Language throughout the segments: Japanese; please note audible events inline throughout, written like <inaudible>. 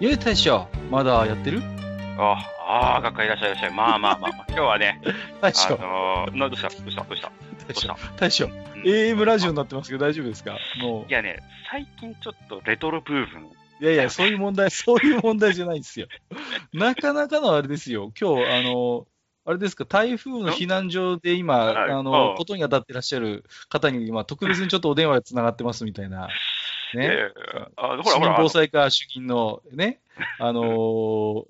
ゆう大将、まだやってる？ああ、学科いらっしゃいいらっしゃい。まあまあまあ、まあ、<laughs> 今日はね、大あ将、のー、などうした？どうした？どうした？大将。大将、ん。AM ラジオになってますけど大丈夫ですか？もいやね、最近ちょっとレトロブーム。う、いやいや、そういう問題、そういう問題じゃないですよ。<laughs> なかなかのあれですよ。今日、あの、あれですか、台風の避難所で今、はい。あのう、んことに当たってらっしゃる方に今、特別にちょっとお電話で繋がってますみたいな。ね。えーあほらほら、防災課主任のね、<laughs> あのー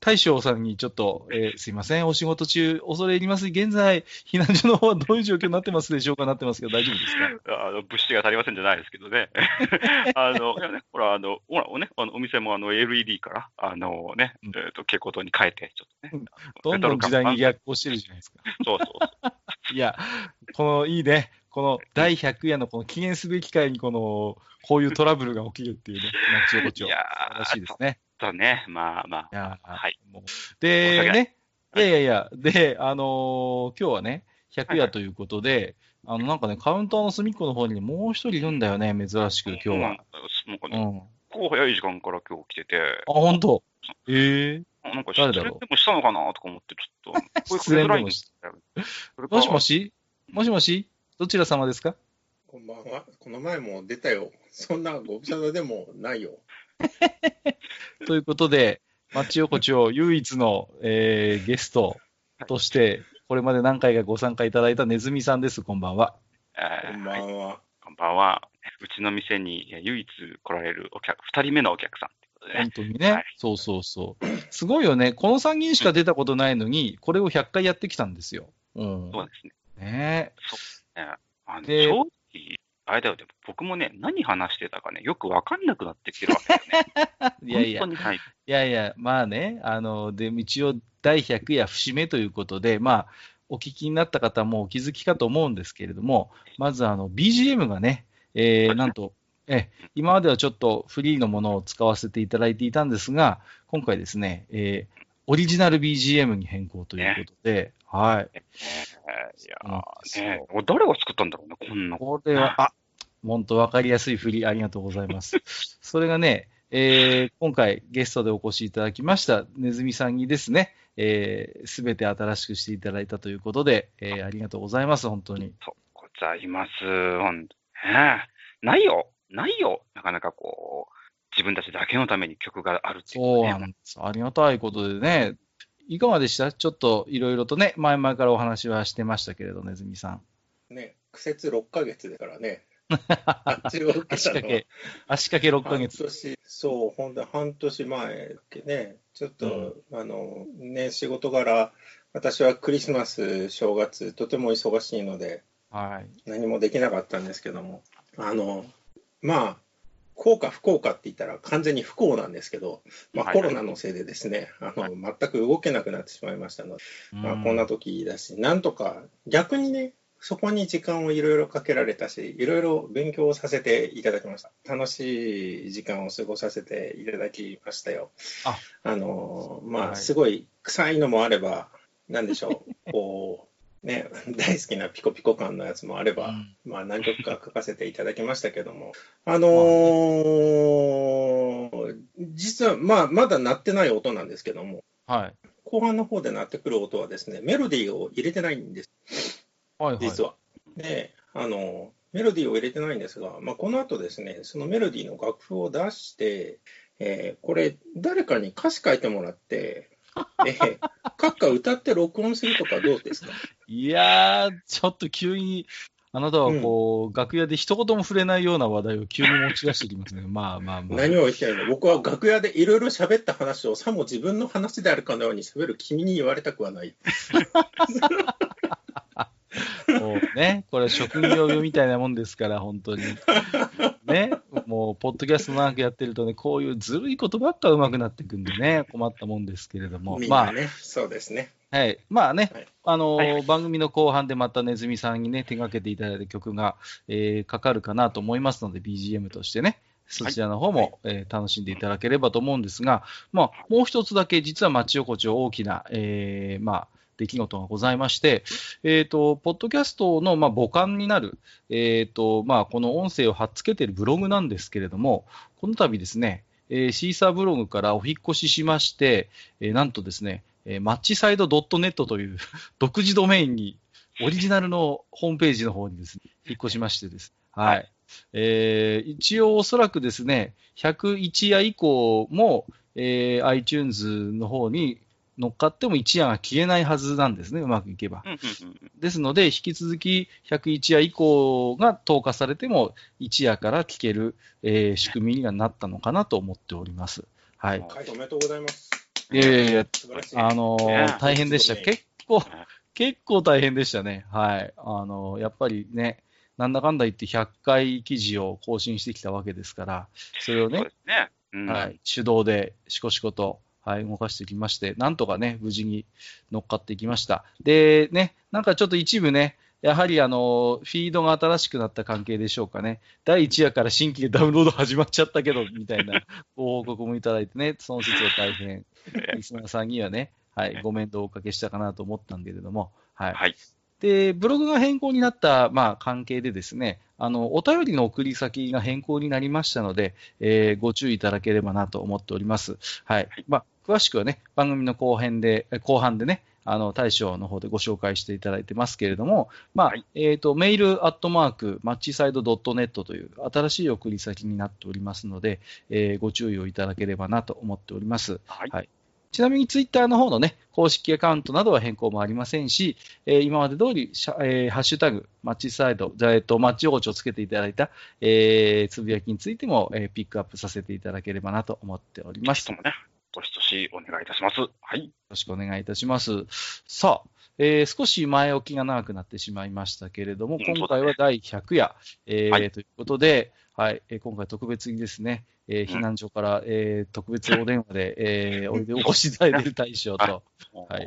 大将さんにちょっと、えーすいません、お仕事中、恐れ入ります。現在、避難所の方はどういう状況になってますでしょうか？なってますけど、大丈夫ですか？<laughs> あの物資が足りませんじゃないですけどね。<laughs> あの、ね、ほら、あの、ほら、ね、あのお店もあの LED から、あのね、うんえっ、と、蛍光灯に変えて、ちょっとね。どんどん時代に逆行してるじゃないですか。そうそう。いや、この、いいね。この第100夜のこの記念すべき回にこの、こういうトラブルが起きるっていうね、町横丁。素いや晴らしいですね。ー、とね、まあまあ、はい。で、ね、い。やいやいや、で、あのー今日はね、100夜ということで、あの、なんかね、カウンターの隅っこの方にねもう一人いるんだよね、珍しく、今日は。うん。なんかうん。ね、あ、こう早い時間から今日来てて、本当？ええなんか失恋誰だろう？でもしたのかなとか思って、ちょっと、<laughs> 失恋でもし声かけづらいんですよもしもし？もしもし？どちら様ですか？こんばんは。この前も出たよ。そんなご無沙汰でもないよ。<laughs> ということで、マッチ横丁唯一の、えーゲストとして、これまで何回かご参加いただいたネズミさんです。こんばんは。えーこんばんは。こんばんは。うちの店にえ唯一来られるお客、二人目のお客さんってことでね本。当にね、はいそうそうそう。すごいよね。この3人しか出たことないのに、これを100回やってきたんですよ。うん。そうですね。ねあので正直、あれだよ、でも僕もね、何話してたかね、よくわかんなくなってきてるわけだよね。<laughs> いやいや。いやいや、まあね、あの、で、一応、第100夜節目ということで、まあ、お聞きになった方もお気づきかと思うんですけれども、まず、あの、BGM がね、えー、なんと、え、今まではちょっとフリーのものを使わせていただいていたんですが、今回ですね、えー、オリジナル BGM に変更ということで、はい。えーいやね、俺誰が作ったんだろうね、こんな。これは、あ、本当わかりやすい振り、ありがとうございます。<laughs> それがね、えー今回ゲストでお越しいただきました、ネズミさんにですね、す、えー、べ、て新しくしていただいたということで、えーありがとうございます、本当に。そうございます。ほんとねないよ。ないよ。なかなかこう、自分たちだけのために曲があるっていうそうね。なんです。ありがたいことでね、いかがでした？ちょっといろいろとね、前々からお話はしてましたけれど、ネズミさん。ね、苦節6ヶ月だからね。<laughs> あっちを受けたのは足掛け、足掛け6ヶ半月。年、そう、ほんと半年前だっけね。ちょっと、あの、ね、仕事柄、私はクリスマス、正月、とても忙しいので、はい。何もできなかったんですけども、あの、まあ、幸か不幸かって言ったら完全に不幸なんですけど、まあ、はい。コロナのせいでですね、あの、全く動けなくなってしまいましたので、まあ、こんな時だし、なんとか逆にね、そこに時間をいろいろかけられたし、いろいろ勉強をさせていただきました。楽しい時間を過ごさせていただきましたよ。あ。あの、まあ、はい。すごい臭いのもあれば、なんでしょう、こう、ね、<laughs> 大好きなピコピコ感のやつもあれば、うんまあ、何曲か書かせていただきましたけども、あのー実は、まあ、まだ鳴ってない音なんですけども、はい。後半の方で鳴ってくる音はですね、メロディーを入れてないんです、はい、はい。実は。で、あの、メロディーを入れてないんですが、まあ、この後ですね、そのメロディーの楽譜を出して、えーこれ、誰かに歌詞書いてもらって、<laughs> えー、閣下歌って録音するとかどうですか？いやー、ちょっと急に、あなたはこう、楽屋で一言も触れないような話題を急に持ち出してきますね。<laughs> まあまあまあ。何を言ってるの？僕は楽屋でいろいろ喋った話をさも自分の話であるかのように喋る君に言われたくはない。<laughs> もうね、これ職業病みたいなもんですから、本当に。ね、もう、ポッドキャスト長くやってるとね、こういうずるいことばっか上手くなっていくんでね、困ったもんですけれども。まあ、みんなね、そうですね。はい。まあね、はいあのーはい番組の後半でまたネズミさんにね、手掛けていただいた曲が、えーかかるかなと思いますので、BGM としてね、そちらの方も、えー楽しんでいただければと思うんですが、まあ、もう一つだけ、実は町横丁大きな、えーまあ、出来事がございまして、えっ、と、ポッドキャストの、まあ、母艦になる、えっ、と、まあ、この音声を貼っつけているブログなんですけれども、この度ですね、えーシーサーブログからお引越ししまして、えーなんとですね、えーマッチサイド .net という <laughs> 独自ドメインに、オリジナルのホームページの方にですね、引っ越しましてです。はい。えー一応おそらくですね、101夜以降も、えー iTunes の方に乗っかっても一夜が消えないはずなんですね、うまくいけば。ですので、引き続き101夜以降が投下されても、一夜から聞ける、えー仕組みにはなったのかなと思っております。はい。はい、おめでとうございます。いやいやいや、素晴らしい。あのーね大変でした。ね結構、結構大変でしたね。はい。あのーやっぱりね、なんだかんだ言って100回記事を更新してきたわけですから、それをねね。うんはい、手動でしこしこと、はい、動かしてきまして、なんとかね、無事に乗っかっていきました。で、ね、なんかちょっと一部ね、やはりあの、フィードが新しくなった関係でしょうかね。第1夜から新規でダウンロード始まっちゃったけど、みたいなご <laughs> 報告もいただいてね、その説は大変、リスナーさんにはね、はい、ご面倒をおかけしたかなと思ったんだけれども、はい。はい。で、ブログが変更になった、まあ、関係でですね、あの、お便りの送り先が変更になりましたので、えーご注意いただければなと思っております。はい。まあ、詳しくはね、番組の後編で、え後半でね、あの、大将の方でご紹介していただいてますけれども、まあ、はいえっ、と、メールアットマーク、マッチサイドドットネットという新しい送り先になっておりますので、えーご注意をいただければなと思っております。はい。はいちなみにツイッターの方のね、公式アカウントなどは変更もありませんし、えー今まで通りえーハッシュタグ、マッチサイド、じゃあえっと、マッチ王子をつけていただいた、えーつぶやきについても、えーピックアップさせていただければなと思っております。よぜひともね、どしどしお願いいたします。はい。ろしくお願いいたします。さあ、えー少し前置きが長くなってしまいましたけれども、うん今回は第100夜、えーはいということで、はい、えー今回特別にですね、えー避難所から、えー特別お電話で、えーおいでお越しいただいている大将と、はい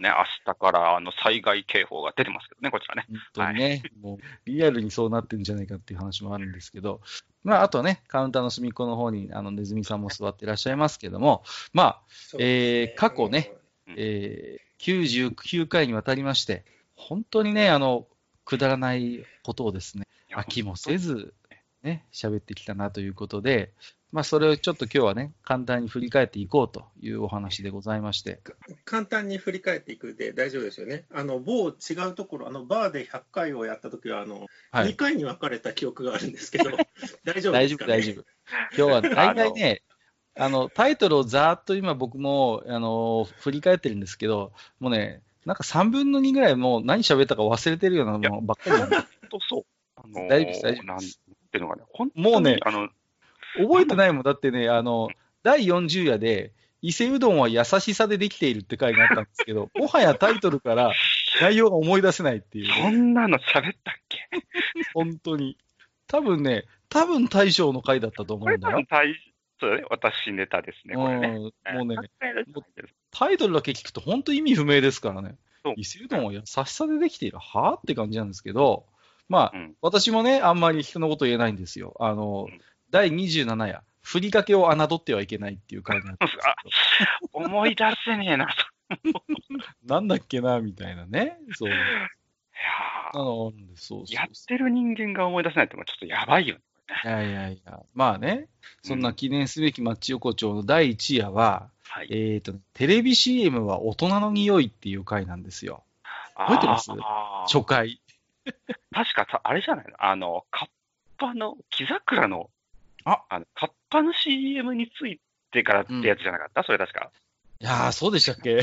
ね、明日からあの災害警報が出てますけどね、こちらね。本当にね、もうリアルにそうなってるんじゃないかっていう話もあるんですけど、まあ、あとね、カウンターの隅っこの方に、あの、ネズミさんも座っていらっしゃいますけども、まあ、ね。えー過去ね、うん。えー99回にわたりまして、本当にね、あの、くだらないことをですね、飽きもせず、ね、喋ってきたなということで、まあ、それをちょっと今日はね、簡単に振り返っていこうというお話でございまして、簡単に振り返っていくで大丈夫ですよね。あの某違うところ、あのバーで100回をやったときはあの、2はい。回に分かれた記憶があるんですけど、<laughs> 大丈夫大丈夫、ですか、ね、大丈夫。今日は大体ね、あの、タイトルをざーっと今僕も、あの、振り返ってるんですけど、もうね、なんか3分の2ぐらいもう何喋ったか忘れてるようなものばっかりなんで本当そう。あのー大丈夫です大丈夫ですていうのかね、本当にもうねあの、覚えてないもん。だってね、あの、第40夜で、伊勢うどんは優しさでできているって回があったんですけど、<laughs> もはやタイトルから内容が思い出せないっていうね、そんなの喋ったっけ？<laughs> 本当に。多分ね、多分大将の回だったと思うんだよそうだね、私ネタですね、これね。うんもうね、タイトルだけ聞くと本当意味不明ですからね。伊勢うどんは優しさでできているはぁって感じなんですけど、まあ、うん私もね、あんまり人のこと言えないんですよ。あの、うん第27夜、ふりかけを侮ってはいけないっていう回があったんですけど、思い出せねえな、と。<laughs> なんだっけな、みたいなね。そう。いやあの、そうやってる人間が思い出せないってちょっとやばいよね。いやいやいや、まあね、そんな記念すべきマッチ横丁の第1夜は、はい。えっ、と、テレビ CM は大人の匂いっていう回なんですよ。覚えてます？初回。<laughs> 確かさ、あれじゃないの？あの、カッパの、木桜の、あ。あの、カッパの CM についてからってやつじゃなかった、それ確か。いやー、そうでしたっけ？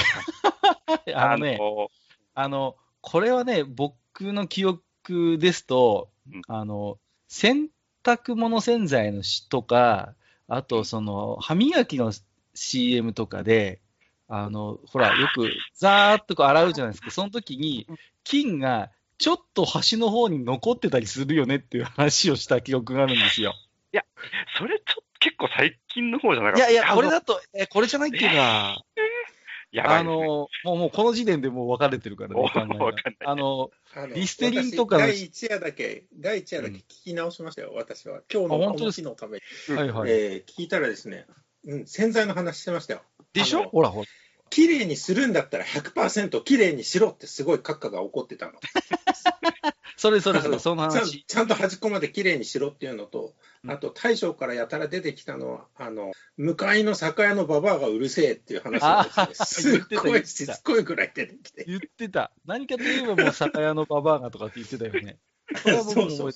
<laughs> あのね、のあの、これはね、僕の記憶ですとうん、あの、洗濯物洗剤のしとか、あと、その、歯磨きの CM とかで、あの、ほら、よく、<laughs> ザーっとこう洗うじゃないですか。その時に、菌がちょっと端の方に残ってたりするよねっていう話をした記憶があるんですよ。それちょっと結構最近の方じゃないかった。やいや、これだと、え、これじゃないっていうか、やばいねあの、もう、もうこの時点でもう分かれてるからね、んないあの、リステリンとか第一夜だけ、第一夜だけ聞き直しましたよ、私は。今日のこのあ本当のために。はいはい。えー聞いたらですね、うん、洗剤の話してましたよ。でしょ？ほらほら。綺麗にするんだったら100%綺麗にしろってすごい閣下が怒ってたの。<laughs> それそれそれ、そのちゃん話。ちゃんと端っこまで綺麗にしろっていうのと、うんあと大将からやたら出てきたのは、あの向かいの酒屋のババアがうるせえっていう話がですね、すっごいしつこいぐらい出てきて。言ってた。何かといえばもう酒屋のババアがとかって言ってたよね。それは僕も覚えてそう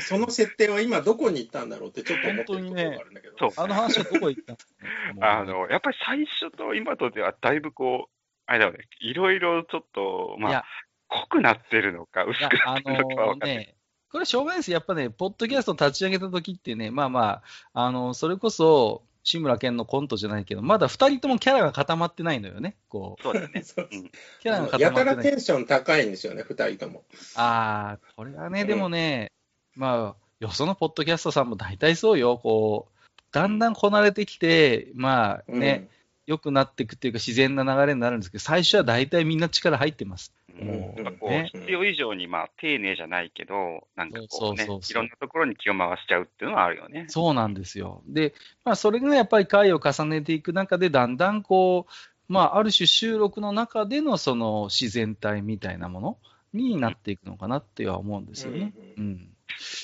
その設定は今どこに行ったんだろうってちょっと思ってるところがあるんだけど。そう。あの話はどこ行ったんですかね？あ、の、やっぱり最初と今とではだいぶこう、あれだよね、いろいろちょっと、まあ、濃くなってるのか、薄くなあってるのか分かんない。ね、これはしょうがないです。やっぱね、ポッドキャスト立ち上げた時ってね、まあまあ、あの、それこそ、志村けんのコントじゃないけど、まだ二人ともキャラが固まってないのよね。こう、そうだよね。<laughs> キャラが固まってない。らテンション高いんですよね、二人とも。ああ、これはね、うんでもね、まあ、よそのポッドキャストさんも大体そうよ。こう、だんだんこなれてきて、まあね、良くなっていくっていうか自然な流れになるんですけど、最初は大体みんな力入ってます。もうなんかこう、ね。必要以上に、まあ、丁寧じゃないけど、なんかこうねそうそうそう、そういろんなところに気を回しちゃうっていうのはあるよね。そうなんですよ。で、まあ、それがやっぱり回を重ねていく中で、だんだんこう、まあ、ある種収録の中でのその自然体みたいなものになっていくのかなっては思うんですよね。ううん。ん。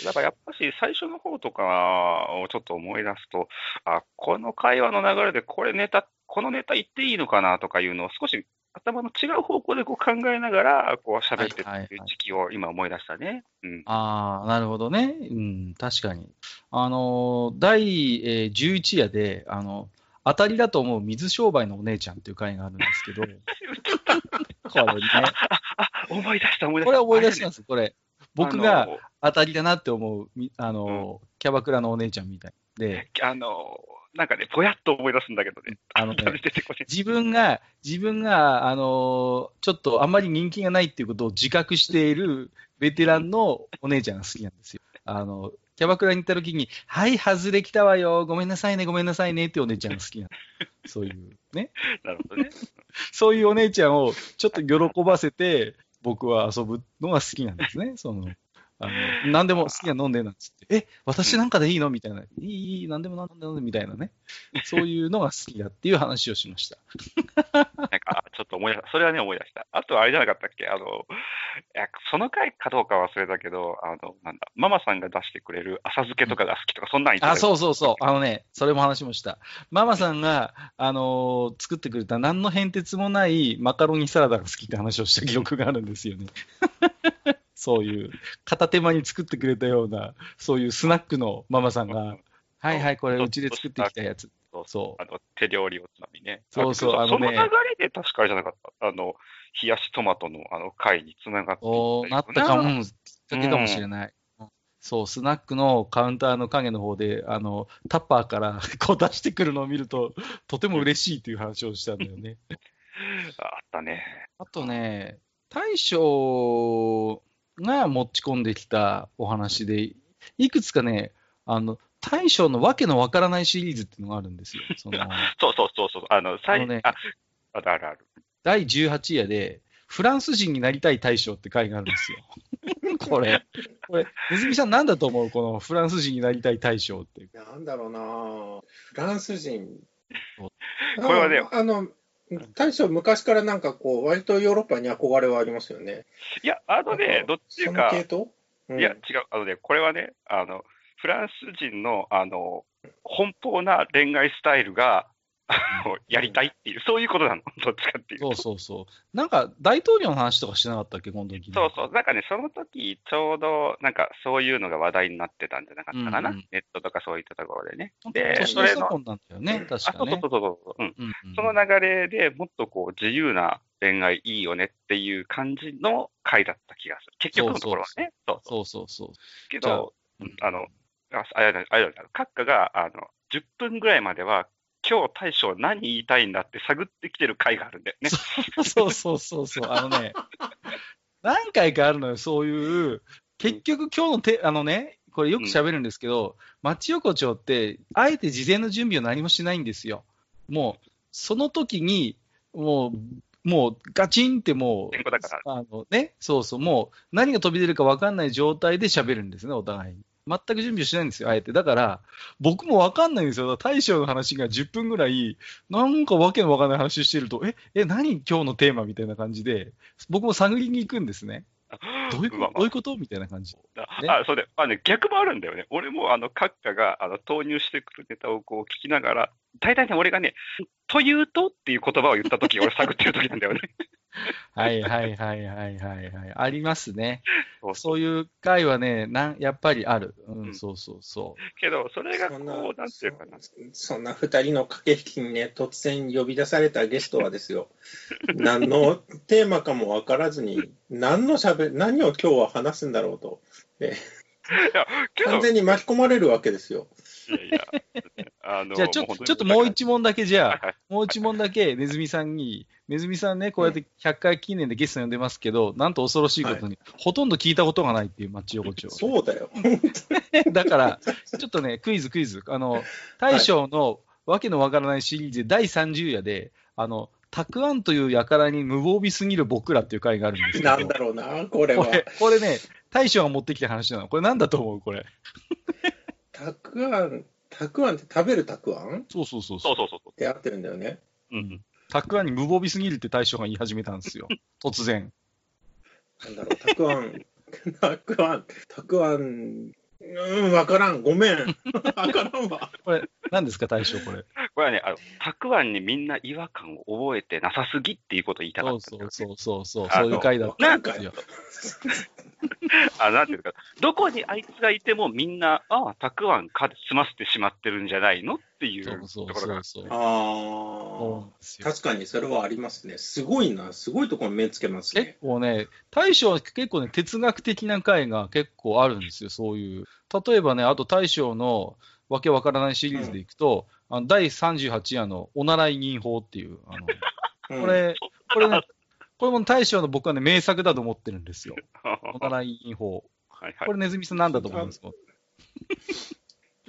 だからやっぱし、最初の方とかをちょっと思い出すと、あ、この会話の流れで、これネタ、このネタ言っていいのかなとかいうのを少し頭の違う方向でこう考えながら、こう喋ってはいはいはいる時期を今思い出したね。うん。ああ、なるほどね。うん、確かに。あの、第、えー11夜で、あの、当たりだと思う水商売のお姉ちゃんっていう回があるんですけど、<laughs> これね、あ、思い出した、思い出した。これ思い出しんです。これ。僕あがの当たりだなって思う、みあの、キャバクラのお姉ちゃんみたいで、あの、なんかね、ぼやっと思い出すんだけどね。あのね自分が、自分が、あのちょっとあんまり人気がないっていうことを自覚しているベテランのお姉ちゃんが好きなんですよ。あの、キャバクラに行った時に、はい、外れ来たわよ、ごめんなさいね、ごめんなさいねってお姉ちゃんが好きなの。そういう、ね。<laughs> なるほどね。<laughs> そういうお姉ちゃんをちょっと喜ばせて、僕は遊ぶのが好きなんですね。その、あの、何でも好きな飲んでなんつって、え、私なんかでいいの？みたいな。いい、いい、何でも何でも飲んでみたいなね。<laughs> そういうのが好きだっていう話をしました。<laughs> なんか、ちょっと思い出した。それはね、思い出した。あと、あれじゃなかったっけ？あの、いや、その回かどうか忘れたけど、あの、なんだ、ママさんが出してくれる浅漬けとかが好きとか、そんなん言ってたあ、よそうそうそう。あのね、それも話しました。ママさんが、あのー作ってくれた何の変哲もないマカロニサラダが好きって話をした記憶があるんですよね。そういう、片手間に作ってくれたような、そういうスナックのママさんが、はいはい、これうちで作ってきたやつ。そうそうあの、手料理をつまみね。そうそうああのねその流れで確かあれじゃなかった。あの、冷やしトマトのあの回につながっていおーなったかも、うん、きっかけかもしれい。ない。そう、スナックのカウンターの影の方で、あの、タッパーから <laughs> こう出してくるのを見ると、とても嬉しいっていう話をしたんだよね。<laughs> あったね。あとね、大将が持ち込んできたお話で、いくつかね、あの、大将のわけのわからないシリーズっていうのがあるんですよ。<laughs> そのそうそうそうそう。あの、あ最のねあ、あるあるある。第18夜で、フランス人になりたい大将って回があるんですよ。<laughs> これ、これ、ねずみさんなんだと思う？このフランス人になりたい大将って。なんだろうなフランス人。これはねああの、大将昔からなんかこう、割とヨーロッパに憧れはありますよね。いや、あのね、どっちそか、うんいや、違う。あのね、これはね、あの、フランス人の、あの、奔放な恋愛スタイルが、<laughs> あのやりたいっていう、そういうことなの？どっちかっていうと。そうそうそう。なんか、大統領の話とかしてなかったっけ、この時。そうそう。なんかね、その時、ちょうど、なんか、そういうのが話題になってたんじゃなかったかな？うんうんネットとかそういったところでね。で、年それの、の差婚なんだよね、確あ、そうそう。そうそう。うん。うんうんその流れでもっとこう、自由な恋愛いいよねっていう感じの回だった気がする。結局のところはね。そうそう。そうそうそう。けじゃあど、うんあの、ああれだ、あれだ、閣下が、あの、10分ぐらいまでは、今日大将何言いたいんだって探ってきてる回があるんだよね。そうそうそうそう。あのね、<laughs> 何回かあるのよ、そういう、結局今日のて、あのね、これよく喋るんですけど、町横丁って、あえて事前の準備を何もしないんですよ。もう、その時に、もう、もうガチンってもう、天候だから。あのね、そうそう、もう何が飛び出るか分かんない状態で喋るんですね、お互いに。全く準備をしないんですよ、あえて。だから、僕も分かんないんですよ。大将の話が10分ぐらい、なんかわけの分かんない話してると、え、え、何今日のテーマみたいな感じで、僕も探りに行くんですね。<laughs> どういうことどういうことみたいな感じ。ねあ、そうで、あ、ね、逆もあるんだよね。俺も、あの、閣下が、あの、投入してくるネタをこう聞きながら、大体ね、俺がね、というとっていう言葉を言った時、俺探ってる時なんだよね。<laughs> <laughs> はいはいはいはいはいはい。ありますね。そうそういう回はね、なんやっぱりある。う、うんんそうそうそう。けど、それがこそんなう、なんていうかな。そそんな二人の駆け引きにね、突然呼び出されたゲストはですよ、<laughs> 何のテーマかも分からずに、何のしゃべ何を今日は話すんだろうと、完全に巻き込まれるわけですよ。いやいや、あの、じゃあちょ、ちょっともう一問だけじゃあ、はいはいもう一問だけ、ネズミさんに、ネズミさんね、こうやって100回記念でゲスト呼んでますけど、なんと恐ろしいことに、ほとんど聞いたことがないっていう町横丁。そうだよ。<laughs> だから、ちょっとね、クイズクイズ。あの、大将のわけのわからないシリーズで第30夜で、あの、たくあんという輩に無防備すぎる僕らっていう回があるんですけど、なんだろうな、これは。これ、これね、大将が持ってきた話なの。これなんだと思うこれ？<laughs> たくあん、たくあんって食べるたくあん？っそうそうそうそうそうそうそて合ってるんだよね。う。うん。たくあんに無防備すぎるって大将が言い始めたんですよ。<laughs> 突然。なんだろう、たくあん、<laughs> たくあん、たくあん、うん、わからん、ごめん。<laughs> わからんわ。これ、何ですか大将これ？これはね、あの、たくあんにみんな違和感を覚えてなさすぎっていうことを言いたかそうったんだよね。そうそうそうそう、そういう回だったんですよ。あ、なんていうか、どこにあいつがいてもみんな、ああ、たくあんかで済ませてしまってるんじゃないのっていうそうそうところが。ああ。ですよ。確かにそれはありますね。すごいな、すごいところに目つけます結ね。構ね、大将は結構ね、哲学的な回が結構あるんですよ、そういう。例えばね、あと大将のわけわからないシリーズでいくと、あの第38夜のおならい銀法っていう、あのうん <laughs> これ、これね、これも大将の僕はね、名作だと思ってるんですよ。<laughs> おならい銀法。はいはいこれ、ネズミさんなんだと思うんですか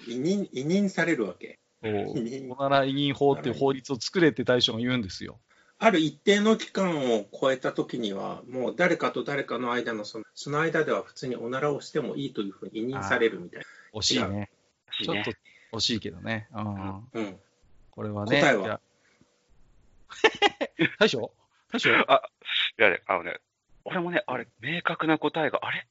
委任、<laughs> 委任されるわけ。おならい銀法っていう法律を作れって大将が言うんですよ。ある一定の期間を超えたときには、もう誰かと誰かの間のその、その間では普通におならをしてもいいというふうに委任されるみたい惜しいね。しいねちょっと惜しいけどね。うん。な。うん。これはね。答えは？<laughs> 大将？大将？あ、いやね、あのね、俺もね、あれ、明確な答えが、あれ？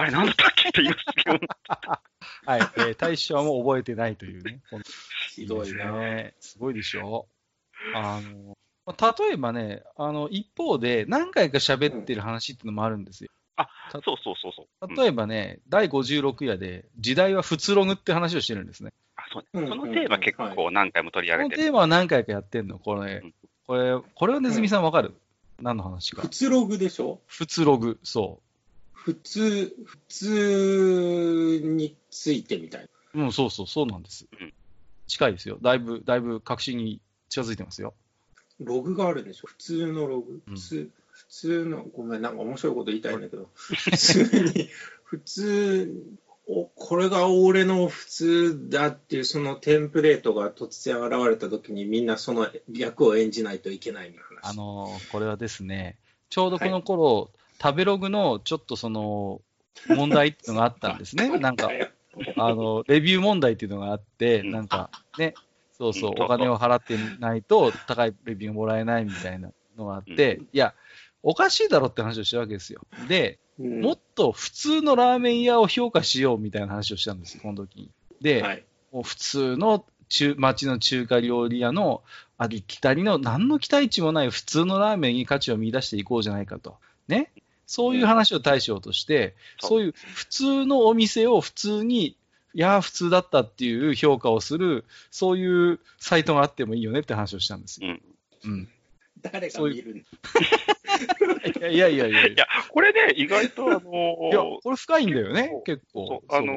あれ、なんだったっけって言いますけど、<laughs> はい、えー大将はもう覚えてないというね。<laughs> ひどいですな。ね。すごいでしょあの、まあ例えばね、あの、一方で何回か喋ってる話っていうのもあるんですよ。そうそうそうそう。例えばね、第56夜で、時代は普通ログって話をしてるんですね。あそううんね、そのテーマ結構何回も取りこ上げてる。のテーマは何回かやってんの？これうん、これ、これはネズミさんわかる？何の話か普。通ログでしょ？普通ログ、そ普通、普通についてみたいな。う。うん、そうそう、そうなんですうん。近いですよ。だいぶ、だいぶ確信に近づいてますよ。ログがあるんでしょ？普通のログ。うん普通、普通の、ごめん、なんか面白いこと言いたいんだけど、普通に、普通、おこれが俺の普通だっていうそのテンプレートが突然現れた時にみんなその役を演じないといけないみたいな話。あのーこれはですね、ちょうどこの頃、食べログのちょっとその、問題っていうのがあったんですね。<laughs> なんか、あの、レビュー問題っていうのがあって、うんなんか、ね、そうそうう、んお金を払ってないと高いレビューがもらえないみたいなのがあって、ういや、おかしいだろって話をしたわけですよ。で、うんもっと普通のラーメン屋を評価しようみたいな話をしたんですよ、この時に。で、はい。もう普通の中町の中華料理屋のありきたりの何の期待値もない普通のラーメンに価値を見出していこうじゃないかと。ね。そういう話を対象として、そういう普通のお店を普通に、いやー、普通だったっていう評価をする、そういうサイトがあってもいいよねって話をしたんですよ。うん。うん。誰が見るんいやいやいやいやいいや、これね、意外と、あの <laughs> いや、これ深いんだよね結そ構う。あの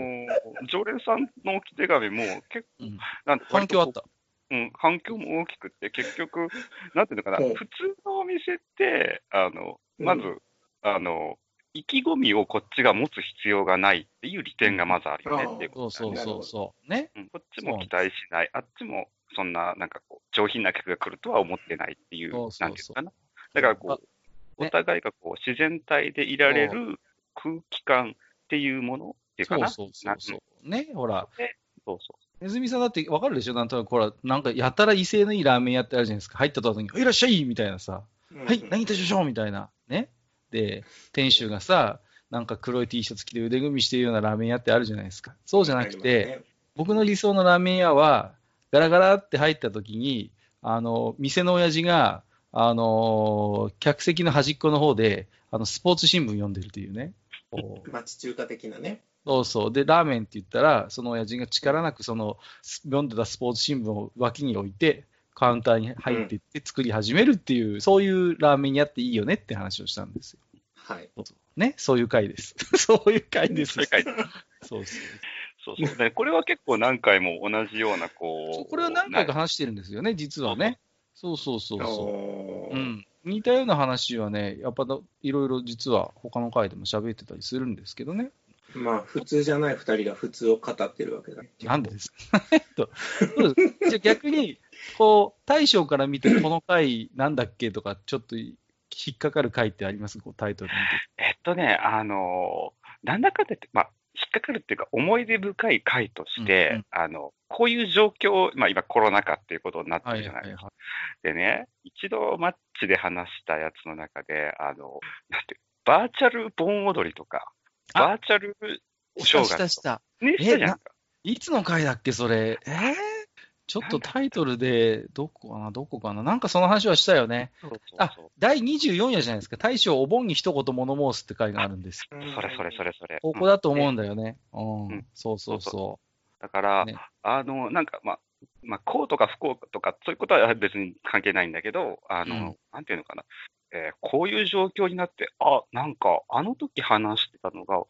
常連さんの置き手紙も結構、うんなんて反響あった。うん、反響も大きくって、結局、なんていうのかな、うん普通のお店って、あの、まず、うんあの、意気込みをこっちが持つ必要がないっていう利点がまずあるよねっていうこそうとねそうそうそう。ね。うんこっちも期待しない、あっちもそんな、なんかこう、上品な客が来るとは思ってないっていう、そうそうそうなんていうのかな。だからこう、あねお互いがこう、自然体でいられる空気感っていうものっていうかな。そうそうそうそう。ね、ほら、そうそネズミさんだってわかるでしょ？なんとなく、ほら、なんかやたら威勢のいいラーメン屋ってあるじゃないですか。入った途端に、いらっしゃいみたいなさ、はい、何いたしましょう？みたいな。ね。で、店主がさ、なんか黒い T シャツ着て腕組みしてるようなラーメン屋ってあるじゃないですか。そうじゃなくて、、僕の理想のラーメン屋は、ガラガラって入った時に、あの、店の親父が、あの、客席の端っこの方で、あの、スポーツ新聞読んでるというね。町中華的なね。そうそう。で、ラーメンって言ったら、その親父が力なく、その、す読んでたスポーツ新聞を脇に置いて、カウンターに入っていって作り始めるっていう、そういうラーメン屋っていいよねって話をしたんですよ。はい。ね、そういう回です。<laughs> そういう回です。そういう回そうそう。そうそう。で、これは結構何回も同じような、こう。これは何回かな話してるんですよね、実はね。そうそうそうそおう。うん。似たような話はね、やっぱいろいろ実は他の回でも喋ってたりするんですけどね。まあ、普通じゃない二人が普通を語ってるわけだ。なんで <laughs> です？かじゃあ逆に、こう、大将から見てこの回なんだっけとか、ちょっと引っかかる回ってあります？こうタイトル見て。えっとね、あのーなんだかんだって、まあ、引っかかるっていうか、思い出深い回として、うんうんあの、こういう状況、まあ今コロナ禍っていうことになってはいるじゃないですか。はいはでね、一度マッチで話したやつの中で、あの、なんて、バーチャル盆踊りとか、あバーチャルおい。した正月したした。ね、したじゃないですか。いつの回だっけ、それ？えー、ちょっとタイトルで、どこかな、どこかな。なんかその話はしたよね。そうそうあそう。第24夜じゃないですか。大将お盆に一言物申すって回があるんですよ。それそれそれそれ。ここだと思ううんんだよね。うん。うんそうそうそうそだから、ねあの、なんか、まあ、まあ、こうとか不幸とか、そういうことは別に関係ないんだけど、あの、うんなんていうのかな。えーこういう状況になって、あ、なんか、あの時話してたのが、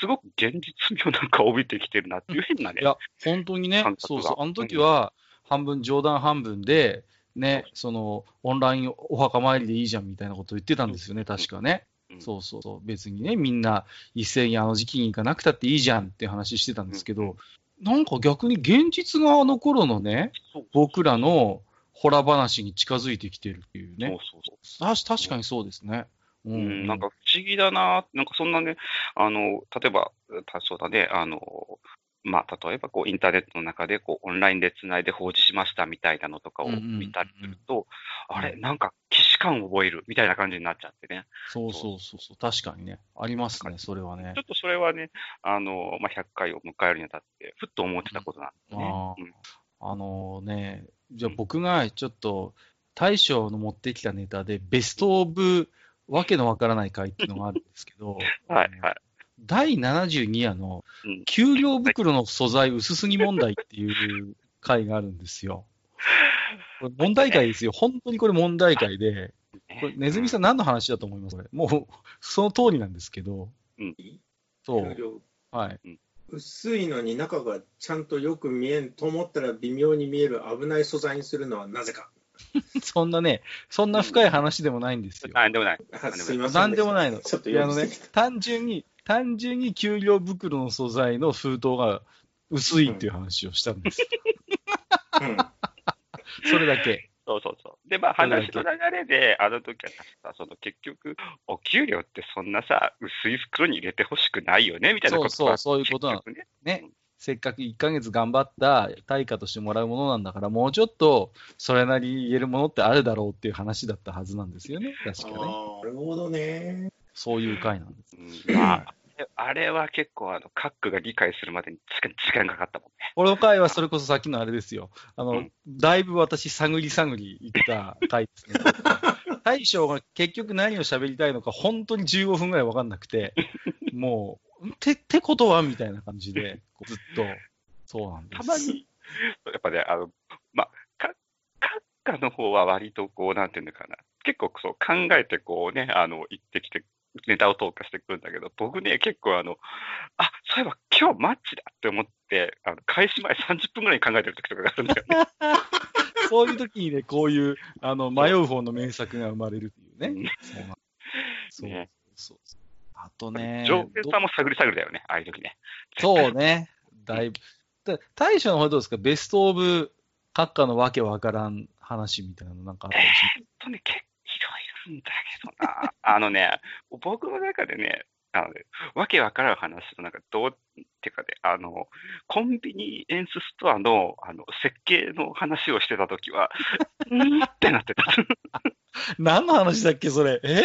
すごく現実味をなんか帯びてきてるなっていう変なね。いや、本当にねそうそう。あの時は、半分冗談半分で、ね、その、オンラインお墓参りでいいじゃんみたいなことを言ってたんですよね、確かね。うんそうそうそう。別にね、みんな一斉にあの時期に行かなくたっていいじゃんって話してたんですけど、なんか逆に現実があの頃のね、僕らのホラ話に近づいてきてるっていうそうね。そうそう。た確かにそうですね。ううん、なんか不思議だな、なんかそんなね、あの、例えば、たそうだね、あの、まあ、例えばこう、インターネットの中で、こう、オンラインでつないで放置しましたみたいなのとかを見たりすると、うんあれ、なんか、既視感を覚えるみたいな感じになっちゃってね。そうそうそうそう。確かにね。ありますね、それはねちょ。っとそれはね、あの、まあ、100回を迎えるにあたって、ふっと思ってたことなんですね。あうんあのね、じゃあ僕がちょっと大将の持ってきたネタでベストオブわけのわからない回っていうのがあるんですけど、<laughs> はい、はい。第72夜のうん給料袋の素材薄すぎ問題っていう回があるんですよ。これ問題回ですよ。本当にこれ問題回で、これネズミさん何の話だと思います？これもうその通りなんですけど、そう。給料はい。薄いのに中がちゃんとよく見えんと思ったら微妙に見える危ない素材にするのはなぜか。<laughs> そんなね、そんな深い話でもないんですよ。あ、でもない。あすいません。なんでもないの。ちょっといやあのね単純に、単純に給料袋の素材の封筒が薄いっていう話をしたんです。た。うん <laughs> それだけ。そうそうそう。で、まあ話の流れで、あの時はさ、その結局、お給料ってそんなさ、薄い袋に入れてほしくないよね、みたいなことそうそうそういうことなの結局ね。ね。せっかく1ヶ月頑張った対価としてもらうものなんだから、もうちょっとそれなりに言えるものってあるだろうっていう話だったはずなんですよね。確かね。なるほどね。そういう回なんです。うんまあ、あれは結構、あの、カックが理解するまでに時間かかったもんね。この回はそれこそさっきのあれですよ。あの、うんだいぶ私探り探り言った回ですね。<laughs> 大将が結局何を喋りたいのか本当に15分ぐらい分かんなくて、もう、て、ってことはみたいな感じで、ずっと、そうなんです。たまに、やっぱね、あの、まあ、か、カッカの方は割とこう、なんていうのかな。結構そう考えてこうね、あの、行ってきて、ネタを投下してくるんだけど、僕ね、結構あの、あ、そういえば今日マッチだって思って、あの、開始前30分ぐらいに考えてる時とかがあるんだよね。<laughs> そういう時にね、こういう、あの、迷う方の名作が生まれるっていうね。うんそうそうねそう。あとね、上手さも探り探りだよね、ああいう時ね。そうね。だいぶ。だ大将の方はどうですか？ベストオブ閣下のわけわからん話みたいなのなんかあったりしえーっとね、結んだけどな。あのね、僕の中でね、あのねわけわからん話と、なんかどうってかね、あの、コンビニエンスストアの、あの、設計の話をしてた時は、<laughs> うんってなってた。何の話だっけ、それ？え？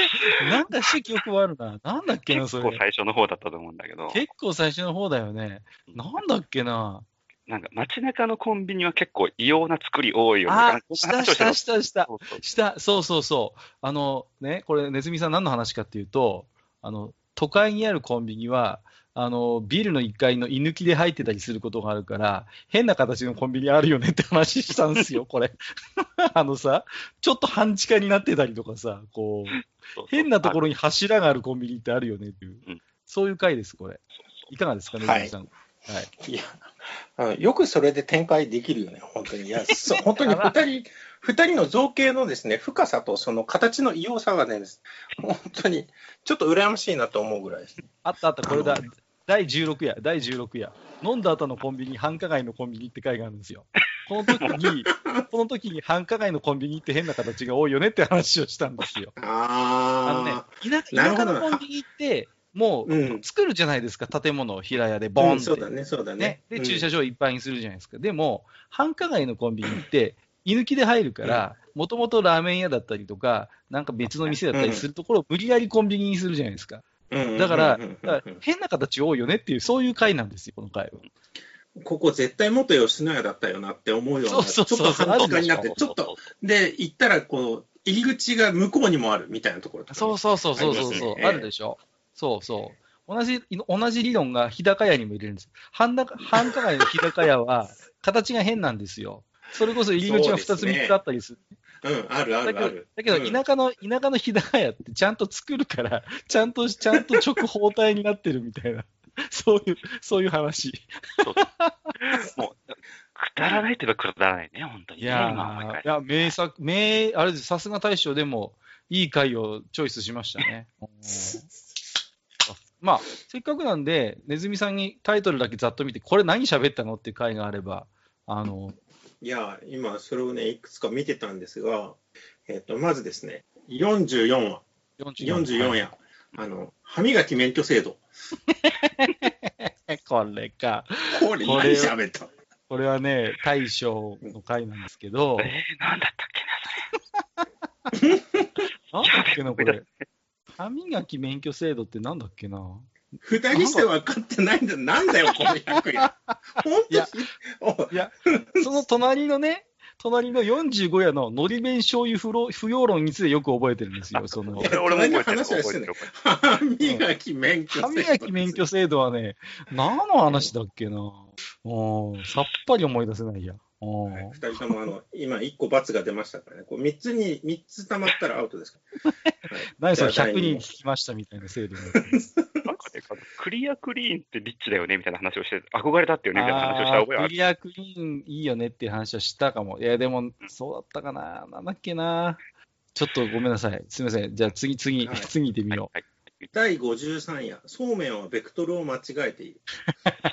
なんかした記憶はあるな。なんだっけな、それ。結構最初の方だったと思うんだけど、結構最初の方だよね。なんだっけな。なんか街中のコンビニは結構異様な作り多いよね。あしたしたしてたしたした。そうそうそう。あのね、これ、ネズミさん何の話かっていうと、あの、都会にあるコンビニは、あの、ビルの1階の居抜きで入ってたりすることがあるから、変な形のコンビニあるよねって話したんですよ、<laughs> これ。<laughs> あのさ、ちょっと半地下になってたりとかさ、こう、変なところに柱があるコンビニってあるよねっていう、うんそういう回です、これ。いかがですかね、ズミさん。はい。いや、あのよくそれで展開できるよね、本当に。いや、<laughs> 本当に二人、二人の造形のですね、深さとその形の異様さがね、本当に、ちょっと羨ましいなと思うぐらいですね。あったあった、これだ。第16夜、第16夜。飲んだ後のコンビニ、繁華街のコンビニって回があるんですよ。この時に、この時に繁華街のコンビニって変な形が多いよねって話をしたんですよ。あのねあ、田なるほど田舎のコンビニって、もううん作るじゃないですか、建物を平屋であ、ボンって。そうだね、そうだねね。で、駐車場。場いっぱいにするじゃないですか。でも、繁華街のコンビニって、居抜きで入るから、もともとラーメン屋だったりとか、なんか別の店だったりするところを無理やりコンビニにするじゃないですか。だから、から変な形多いよねっていう、そういう回なんですよ、この回は。ここ絶対元吉野家だったよなって思うような、ちょっそうそうそうと半地下になって、ちょっと、で、行ったら、こう、入り口が向こうにもあるみたいなところねそうそうそうそうそうあるでしょ。そうそう。同じ、同じ理論が日高屋にも入れるんです。繁華繁華街の日高屋は、<laughs> 形が変なんですよ。それこそ入り口が2つそうですね3つあったりする。うん、あるあだけどるある。、だけどうん田舎の、田舎の日高屋ってちゃんと作るから、ちゃんと、ちゃんと直方体になってるみたいな、そういう、そういう話。そうもう、くだらないといえばくだらないね、本当にね。いやいや、名作、名、あれです、さすが大賞でも、いい回をチョイスしましたね。<laughs> うんまあ、せっかくなんで、ネズミさんにタイトルだけざっと見て、これ何喋ったのっていう回があれば、あの、いや、今、それをね、いくつか見てたんですが、えっ、と、まずですね、44話、44 44夜、あの、歯磨き免許制度。<laughs> これか。これ、何喋った？これはね、大賞の回なんですけど、<laughs> えー、なんだったっけ <laughs> なんだっけな、これ。歯磨き免許制度ってなんだっけな？二人して分かってないんだ。なんだよ、<laughs> この役や。本いや当いや、その隣のね、隣の45夜ののり弁醤油不老不要論についてよく覚えてるんですよ。そのな俺俺も。覚えてる歯磨き免許制度。歯磨き免許制度はね、何の話だっけな？うんさっぱり思い出せないや。うんはい、二人ともあの今一個罰が出ましたからね。こう三つに三つ溜まったらアウトですから。<laughs> はい何それ100じゃあ第二人聞きましたみたいな制度に <laughs> なんかね、クリアクリーンってリッチだよねみたいな話をして、憧れだったよねみたいな話をしたあ覚えある。ークリアクリーンいいよねっていう話はしたかも。いや、でも、そうだったかな。なんだっけな。ちょっとごめんなさい。すみません。じゃあ次、次、はい次行ってみよう。はい第53夜、そうめんはベクトルを間違えている。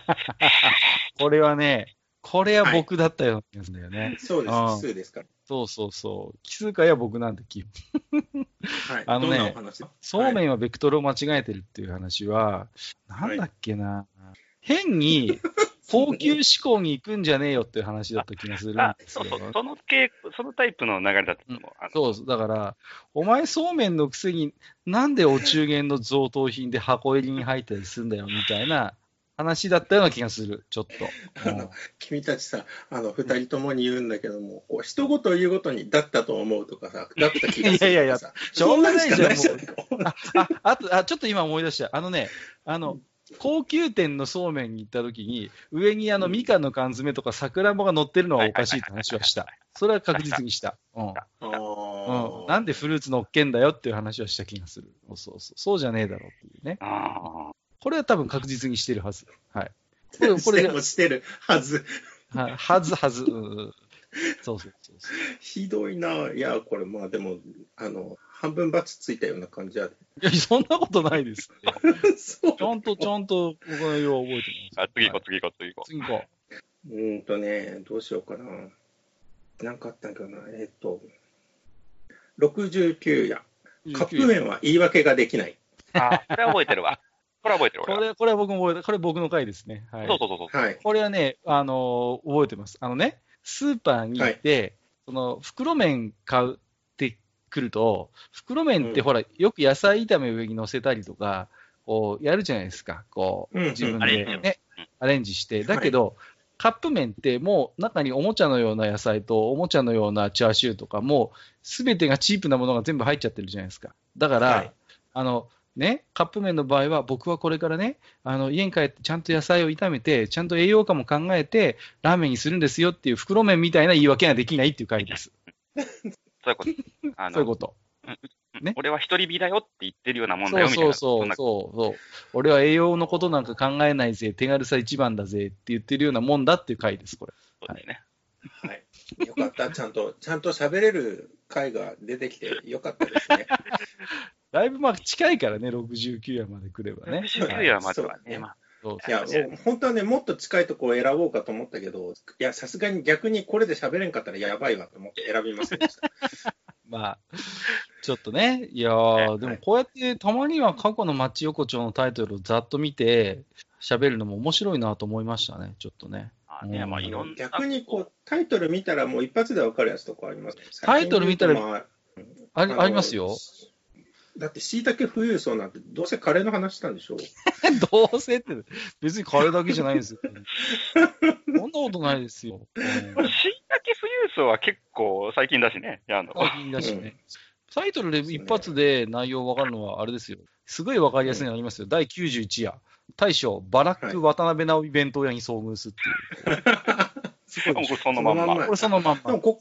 <laughs> これはね、これは僕だったような気がよね。そうです奇数ですから。そうそうそう。奇数回は僕なんで、基本はい。<laughs> あのねそうめん、んはベクトルを間違えてるっていう話は、なんだっけな。変に <laughs> 高級志向に行くんじゃねえよっていう話だった気がするんあで、すよ。そうそう、その系、そのタイプの流れだったと思う。あのそう、だから、お前そうめんのくせに、なんでお中元の贈答品で箱入りに入ったりするんだよ、みたいな話だったような気がする、ちょっと。あの君たちさ、あの、二人ともに言うんだけども、こう、一言言うごとに、だったと思うとかさ、だった気がするとかさ。いやいやいやしょうがないじゃんそんなんしかないじゃんあ、あ、あと、あ、ちょっと今思い出した。あのね、あの、高級店のそうめんに行った時に、上にあの、みかんの缶詰とか桜んぼが乗ってるのはおかしいって話はした。それは確実にした。うん。あうん。ーなんでフルーツ乗っけんだよっていう話はした気がする。そうそうそう。そうじゃねえだろうっていうね。あこれは多分確実にしてるはず。はい。<laughs> これ、これしてもしてるはず。ははずはず。うんそうそうそうそう。ひどいな。いや、これまあでも、あの、半分バツついたような感じやで。いや、そんなことないですって。<laughs> そうちゃんと、ちゃんと、僕の色は覚えてます。あ次行こう、はい次行こう、次行こ次行こうーんとね、どうしようかな。なんかあったんかな。えっと、69や。う。カップ麺は言い訳ができない。う。あ、これは覚えてるわ。これは覚えてる。これ、これは僕も覚えて、これ僕の回ですね。はい。そうそうそうそう。はい。これはね、あのー覚えてます。あのね、スーパーに行って、その、袋麺買うってくると、袋麺ってうんほら、よく野菜炒め上に乗せたりとか、こう、やるじゃないですか。こう、うん自分でねうん、アレンジして。だけど、カップ麺ってもう中におもちゃのような野菜とおもちゃのようなチャーシューとかもすべてがチープなものが全部入っちゃってるじゃないですか。だから、はいあの、ね、カップ麺の場合は、僕はこれからね、あの、家に帰ってちゃんと野菜を炒めて、ちゃんと栄養価も考えて、ラーメンにするんですよっていう袋麺みたいな言い訳ができないっていう回です。<laughs> そういうこと。あの、そういうこと。ね俺は一人身だよって言ってるようなもんだそうよ、みたいな。そうそうそう。俺は栄養のことなんか考えないぜ、手軽さ一番だぜって言ってるようなもんだっていう回です、これ。そうだよね。はい。よかった。ちゃんと、ちゃんと喋れる回が出てきてよかったですね。<laughs> だいぶまあ近いからね、69夜まで来ればね。69夜まではね、そうまあ、そういや、もう本当はね、もっと近いとこを選ぼうかと思ったけど、いや、さすがに逆にこれで喋れんかったらやばいわと思って選びませんでした。<laughs> まあ、ちょっとね、いやでもこうやってたまには過去のマッチ横丁のタイトルをざっと見て、喋るのも面白いなと思いましたね、ちょっとね。まあね、まあいろんな。逆にこう、タイトル見たらもう一発でわかるやつとかあります？ね。タイトル見たらありますよ。だって、しいたけ富裕層なんて、どうせカレーの話したんでしょう。<laughs> どうせって、別にカレーだけじゃないんですよ。<laughs> そんなことないですよ。うんしいたけ富裕層は結構最近だしね、やんの。最近だしね。タイトルで一発で内容わかるのはあれですよ。すごいわかりやすいのありますよ。第91夜。大将、バラック渡辺直美弁当屋に遭遇すっていう。すごい。そのまんま。そのまんまこれそのまんま。でもこ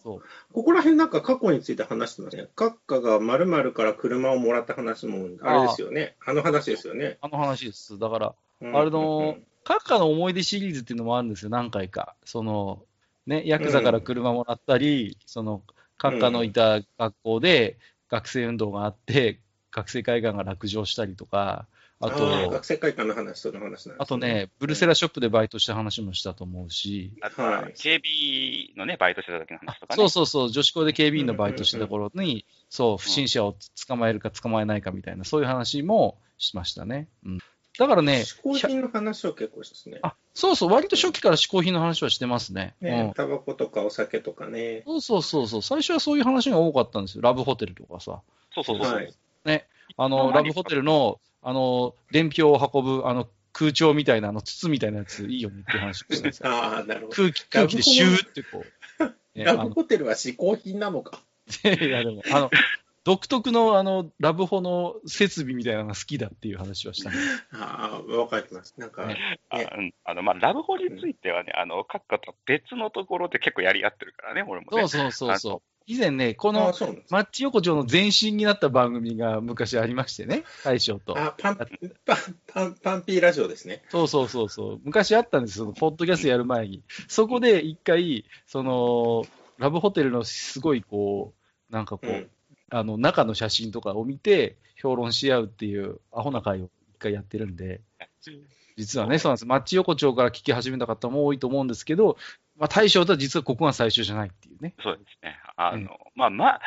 ここら辺なんか過去について話してますね。閣下が〇〇から車をもらった話も、あれですよね。あの話ですよね。あの話です。だから、うんあれの、閣下の思い出シリーズっていうのもあるんですよ、何回か。その、ね、ヤクザから車もらったり、その、閣下のいた学校で学生運動があって、学生会館が落城したりとか、あと、学生会館の話、その話なんです、ね。あとね、ブルセラショップでバイトした話もしたと思うし、あとははい警備のね、バイトしてた時の話とかね。そうそうそう、女子校で警備員のバイトしてた頃に、そう、不審者を捕まえるか捕まえないかみたいな、そういう話もしましたね。うん。だからね、嗜好品の話を結構しますね。あ、そうそう、割と初期から嗜好品の話はしてますね。ね、タバコとかお酒とかね。うん。そうそうそうそう、最初はそういう話が多かったんですよ。ラブホテルとかさ。そうそうそう。はい。あの、ラブホテルの、あの、伝票を運ぶ、あの、空調みたいな、あの、筒みたいなやつ、いいよねっていう話をしたんですよ。<laughs> ああ、なるほど。空気、空気でシューってこう。ラブホテルは嗜好品なのか。<laughs> いや、でも、あの、独特の、あの、ラブホの設備みたいなのが好きだっていう話はしたね。<laughs> ああ、わかります。なんか、ねあうんあの、まあ、ラブホについてはね、あの、閣下と別のところで結構やり合ってるからね、俺もね。そうそうそうそう。以前ね、こあの。マッチ横丁の前身になった番組が昔ありましてね、大将と。あ、パン、パン、パン、パンピーラジオですね。そうそうそうそう。昔あったんですよ、そのポッドキャストやる前に。そこで一回、その、ラブホテルのすごいこう、なんかこう、うん。あの、中の写真とかを見て、評論し合うっていうアホな会を一回やってるんで、実はね、そうなんです。マッチ横丁から聞き始めた方も多いと思うんですけど、まあ、大将とは実はここが最初じゃないっていうね。そうですね。あの、うんまあ、ま、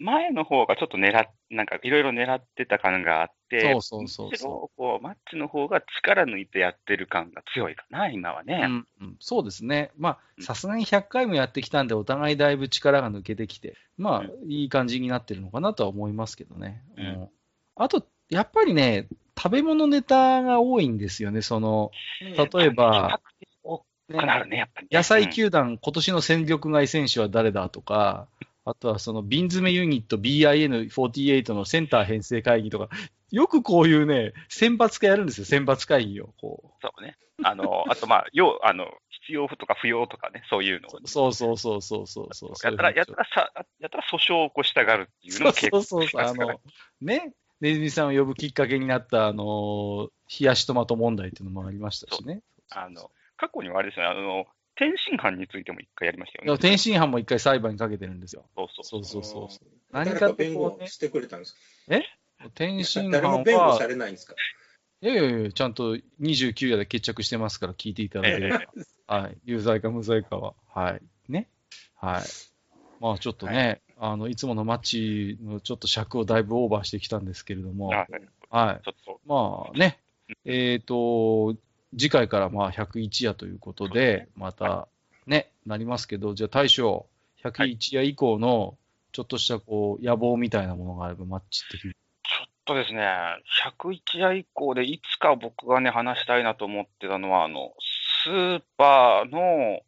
前の方がちょっと狙っ、なんかいろいろ狙ってた感があって、そうそうそうそうむしろこう、マッチの方が力抜いてやってる感が強いかな、今はね。うんうん、そうですね。まあ、うんさすがに100回もやってきたんで、お互いだいぶ力が抜けてきて、まあ、ういい感じになってるのかなとは思いますけどね。うんあと、やっぱりね、食べ物ネタが多いんですよね。その、例えば、ね、ね、野菜うん球団、今年の戦力外選手は誰だとか、あとはその瓶詰めユニット BIN48 のセンター編成会議とか、よくこういうね、選抜会やるんですよ、選抜会議を。こそうね。あの、<laughs> あと、まあ、要、あの、必要不とか不要とかね、そういうのをうそうそうそうそうそうそう。やったら、やったらさ、やったら訴訟を起こしたがるっていうのが結構そうそうそう、あの、ね、ネズミさんを呼ぶきっかけになった、あの、冷やしトマト問題っていうのもありましたしね。あの、過去にはあれですよね、あの、天津飯についても一回やりましたよね。天津飯も一回裁判にかけてるんですよ。そうそうそうそうそうそう。何何かか弁護してくれたんですか？天津飯誰も弁護はさ、れないんですか？いやいやいや、ちゃんと29夜で決着してますから聞いていただければ。はい。有罪か無罪かは。はい。ね？はい。まあちょっとね、あの、いつものマッチのちょっと尺をだいぶオーバーしてきたんですけれども、あはい。ちょっと、まあね、えっ、と、次回からまあ101夜ということで、またね、なりますけど、じゃあ大将、101夜以降のちょっとしたこう野望みたいなものがあればマッチ的に。ちょっとですね、101夜以降でいつか僕がね、話したいなと思ってたのは、あの、スーパーの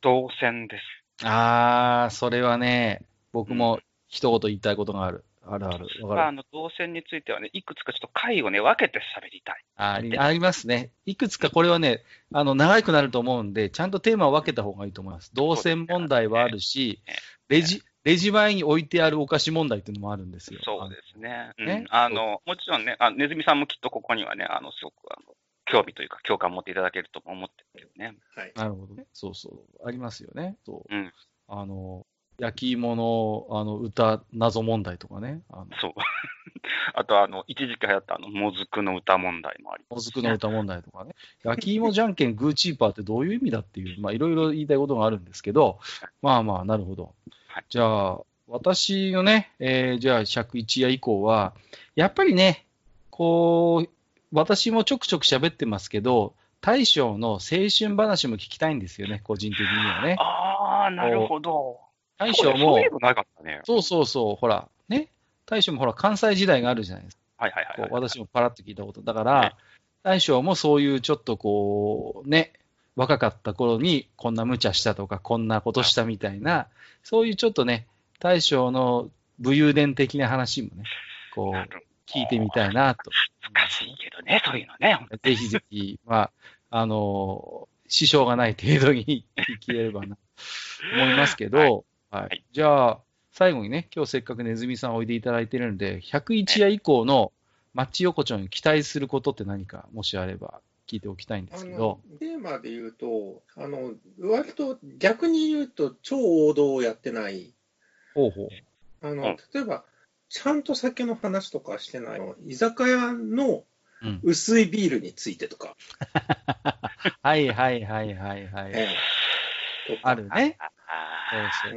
動線です。あー、それはね、僕も一言言いたいことがある。あるある。スーパーわかる。の動線についてはね、いくつかちょっと回をね、分けて喋りたい。ありありますね。いくつかこれはね、あの、長くなると思うんで、ちゃんとテーマを分けた方がいいと思います。動線問題はあるしね、レジ、レジ前に置いてあるお菓子問題っていうのもあるんですよ。そうですね。うんね？あの、もちろんね、あネズミさんもきっとここにはね、あの、すごく、あの、興味というか、共感を持っていただけると思ってるけどね。はい。なるほどね。そうそう。ありますよね。そう。うんあの、焼き芋の、あの、歌、謎問題とかね。あの、そう。<laughs> あと、あの、一時期流行った、あの、もずくの歌問題もありもずくの歌問題とかね。焼き芋じゃんけんグーチーパーってどういう意味だっていう、まあ、いろいろ言いたいことがあるんですけど、まあまあ、なるほどはい。じゃあ、私のね、えーじゃあ、101夜以降は、やっぱりね、こう、私もちょくちょく喋ってますけど、大将の青春話も聞きたいんですよね、個人的にはね。ああ、なるほど。大将もそう。そうそうそう、ほら、ね、大将もほら、関西時代があるじゃないですか。はいはいはい、はい。私もパラッと聞いたこと。だかはらい、大将もそういうちょっとこう、ね、若かった頃にこんな無茶したとか、こんなことしたみたいな、そういうちょっとね、大将の武勇伝的な話もね、こう、聞いてみたいなと。難しいけどね、そういうのね。ぜひぜひ、まあ、あの、支障がない程度に聞ければな、思いますけど、<laughs> はい。はいじゃあ、最後にね、今日せっかくネズミさんおいでいただいてるんで、101夜以降のマッチ横丁に期待することって何か、もしあれば聞いておきたいんであすけどの、テーマで言うと、あの、割と逆に言うと超王道をやってない。ほうほう。あの、うん例えば、ちゃんと酒の話とかしてないの。居酒屋のうん薄いビールについてとか。<laughs> はいはいはいはいはい。ええとかあるね。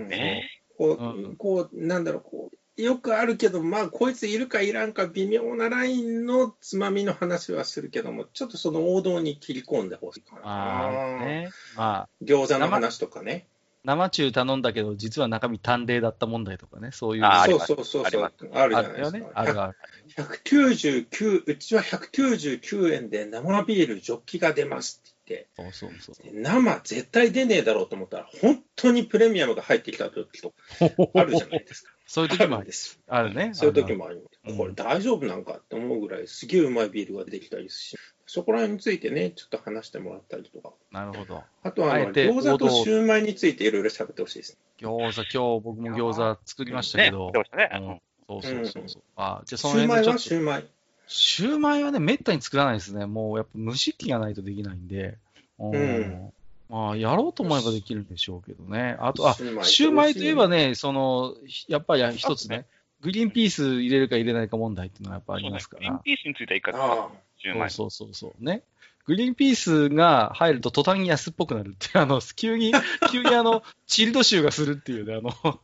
ねこう、うんこう、なんだろう、こう、よくあるけど、まあ、こいついるかいらんか微妙なラインのつまみの話はするけども、ちょっとその王道に切り込んでほしいかな。まあね。まあ、餃子の話とかね。生中頼んだけど、実は中身淡麗だった問題とかね、そういう。あーそうそうそうそうあるじあゃないですか。るよね。あるある。199、うちは199円で生ビールジョッキが出ますってそうそうそう。生絶対出ねえだろうと思ったら、本当にプレミアムが入ってきた時と <laughs> あるじゃないですか。そういう時もあるあるんです。あるね。そういう時もあります。うんこれ大丈夫なんかって思うぐらい、すげえうまいビールが出てきたりするし、そこら辺についてね、ちょっと話してもらったりとか。なるほど。あとはあの、餃子とシューマイについていろいろ喋ってほしいです。餃子、今日僕も餃子作りましたけど、ね。そうそうそうそう。あじゃあシそのューマイは辺のちょっと、シューマイ。シューマイはね、めったに作らないですね。もうやっぱ蒸し器がないとできないんで。うんうんまあ、やろうと思えばできるんでしょうけどね。あと、あ、シューマイシューマイといえばね、その、やっぱり一つね、グリーンピース入れるか入れないか問題っていうのがやっぱありますからグリーン。ピースについてはいかあが10万円。そうそうそうそう。ね。グリーンピースが入ると途端に安っぽくなるっていう、あの、急に、急にあの、チルド臭がするっていうね、あの、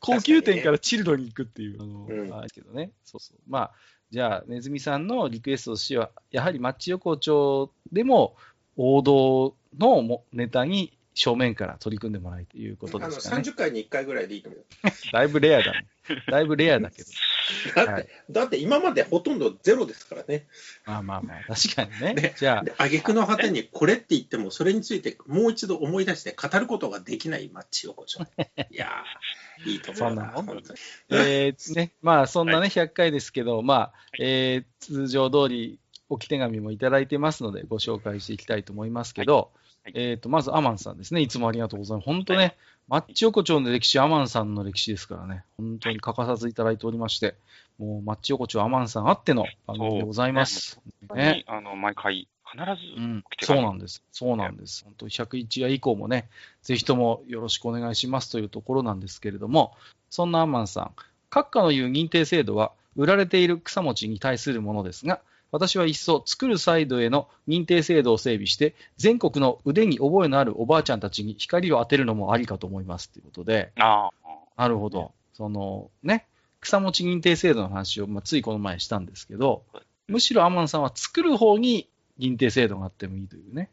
高級店からチルドに行くっていう、あの、うんあれですけどね。そうそう。まあ、じゃあ、ネズミさんのリクエストとしては、やはりマッチ横丁でも、王道のネタに正面から取り組んでもらいということあのですかね。30回に1回ぐらいでいいと思う。<laughs> だいぶレアだね。だいぶレアだけど。だって、はいだって今までほとんどゼロですからね。まあまあまあ、確かにね。ねじゃあ、で、挙句の果てにこれって言っても、それについてもう一度思い出して語ることができないマッチ横丁。<laughs> いやー、いいと思うそんなもんえーね、<laughs> まあそんなね、100回ですけど、まあ、えー通常通り置き手紙もいただいてますので、ご紹介していきたいと思いますけど、はいえっ、と、まずアマンさんですね。いつもありがとうございます。本当ね、マッチ横丁の歴史、アマンさんの歴史ですからね、本当に欠かさずいただいておりまして、もうマッチ横丁アマンさんあっての番組でございます。ね、あの、毎回必ずうんそうなんです。そうなんです。本当101夜以降もね、ぜひともよろしくお願いしますというところなんですけれども、そんなアンマンさん、閣下の言う認定制度は、売られている草餅に対するものですが、私は一層作るサイドへの認定制度を整備して、全国の腕に覚えのあるおばあちゃんたちに光を当てるのもありかと思いますということで、ああ、なるほど。そのね、草餅認定制度の話を、まあ、ついこの前したんですけど、むしろアンマンさんは作る方に認定制度があってもいいというね。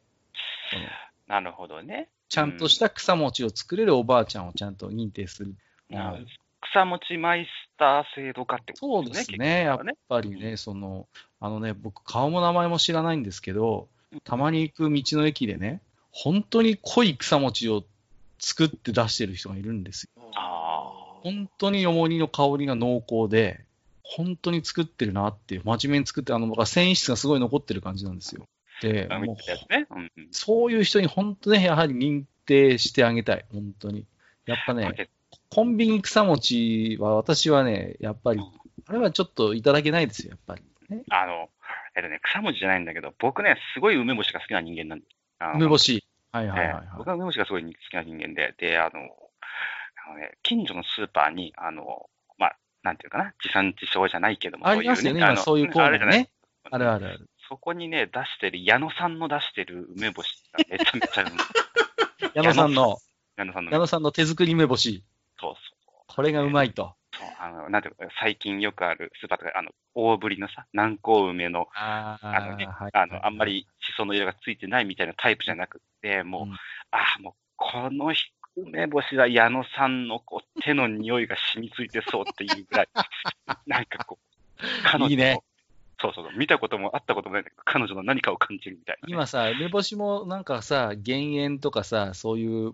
なるほどね。ちゃんとした草餅を作れるおばあちゃんをちゃんと認定する。なうん草餅マイスター制度化ってこそうとですね。ですね。やっぱりね、その、あのね、僕、顔も名前も知らないんですけど、たまに行く道の駅でね、本当に濃い草餅を作って出してる人がいるんですよ。あ本当によもぎの香りが濃厚で、本当に作ってるなっていう、真面目に作って、あの、僕は繊維質がすごい残ってる感じなんですよ。で、あ。もうね。うんうん。そういう人に本当ね、やはり認定してあげたい。本当に。やっぱね、でコンビニ草餅は私はね、やっぱり、あれはちょっといただけないですよ、やっぱり。ね、あの、えっとね、草餅じゃないんだけど、僕ね、すごい梅干しが好きな人間なんで梅干し。はいはいはい、えはいえ僕は梅干しがすごい好きな人間で、で、あの、あのね、近所のスーパーに、あの、まあ、なんていうかな、地産地消じゃないけども、ありますよね、今そういうコーナあるじゃない？ーね。あるあるある。そこにね、出してる、矢野さんの出してる梅干しがめちゃめちゃうまい。<laughs> 矢野さんの、矢野さんの矢野さんの手作り梅干し。そうそう。これがうまいと。そうあの、なんていうか、最近よくあるスーパーとか、あの、大ぶりのさ、南高梅の、ああのね、はいあの、あんまりシソの色がついてないみたいなタイプじゃなくて、もう、うんああ、もう、この梅干しは矢野さんのこう手の匂いが染みついてそうっていうぐらい、<laughs> なんかこう、彼女のいいねそうそうそう、見たことも会ったこともないんだけど、彼女の何かを感じるみたいなね、今さ、梅干しもなんかさ、減塩とかさ、そういう、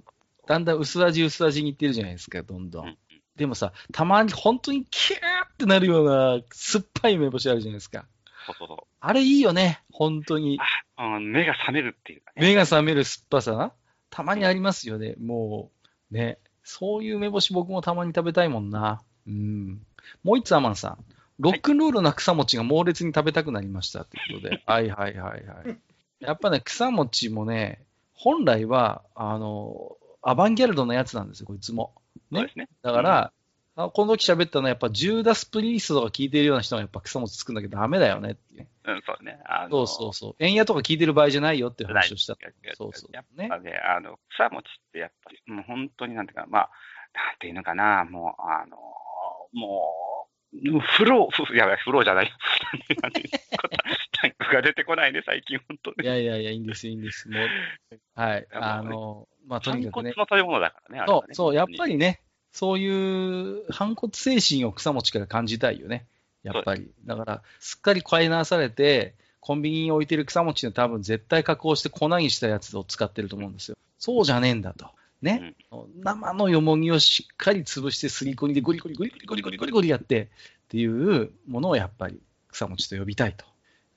だんだん薄味薄味にいってるじゃないですか、どんどうんん。でもさ、たまに本当にキューってなるような酸っぱい梅干しあるじゃないですか。そうそうそあれいいよね、本当に。う、うん。目が覚めるっていうかね。目が覚める酸っぱさな。たまにありますよね、もう。ね。そういう梅干し僕もたまに食べたいもんな。うん。もう一つアマンさん。ロックンロールな草餅が猛烈に食べたくなりましたということで。<laughs> はいはいはいはい。やっぱね、草餅もね、本来は、あの、アバンギャルドのやつなんですよ、こいつも。ねね。だから、あこの時喋ったのはやっぱジューダス・プリーストとか聞いてるような人がやっぱ草餅作んなきゃダメだよねっていう。うん、そうね。あそうそうそう。円屋とか聞いてる場合じゃないよっていう話をした。ないそうそう。やっねぱ。ね、あの、草餅ってやっぱり、もう本当になんていうか、まあ、なんていうのかな、もう、あの、もう、フロー、ふやばい、フローじゃない。<laughs> なんていうことタンクが出てこないね、最近、本当いに。やいやいや、いいんです、いいんです。もう、はい。あの、まあ、とにかくね。反骨の食べ物だからね、あれはね。そう、そう、やっぱり。りね、そういう反骨精神を草餅から感じたいよね。やっぱり。だから、すっかり買い直されて、コンビニに置いてる草餅の多分絶対加工して粉にしたやつを使ってると思うんですよ。そうじゃねえんだと。ね。生のよもぎをしっかり潰してすりこにでゴリゴリゴリゴリゴリゴリゴリゴリやってっていうものをやっぱり草餅と呼びたいと。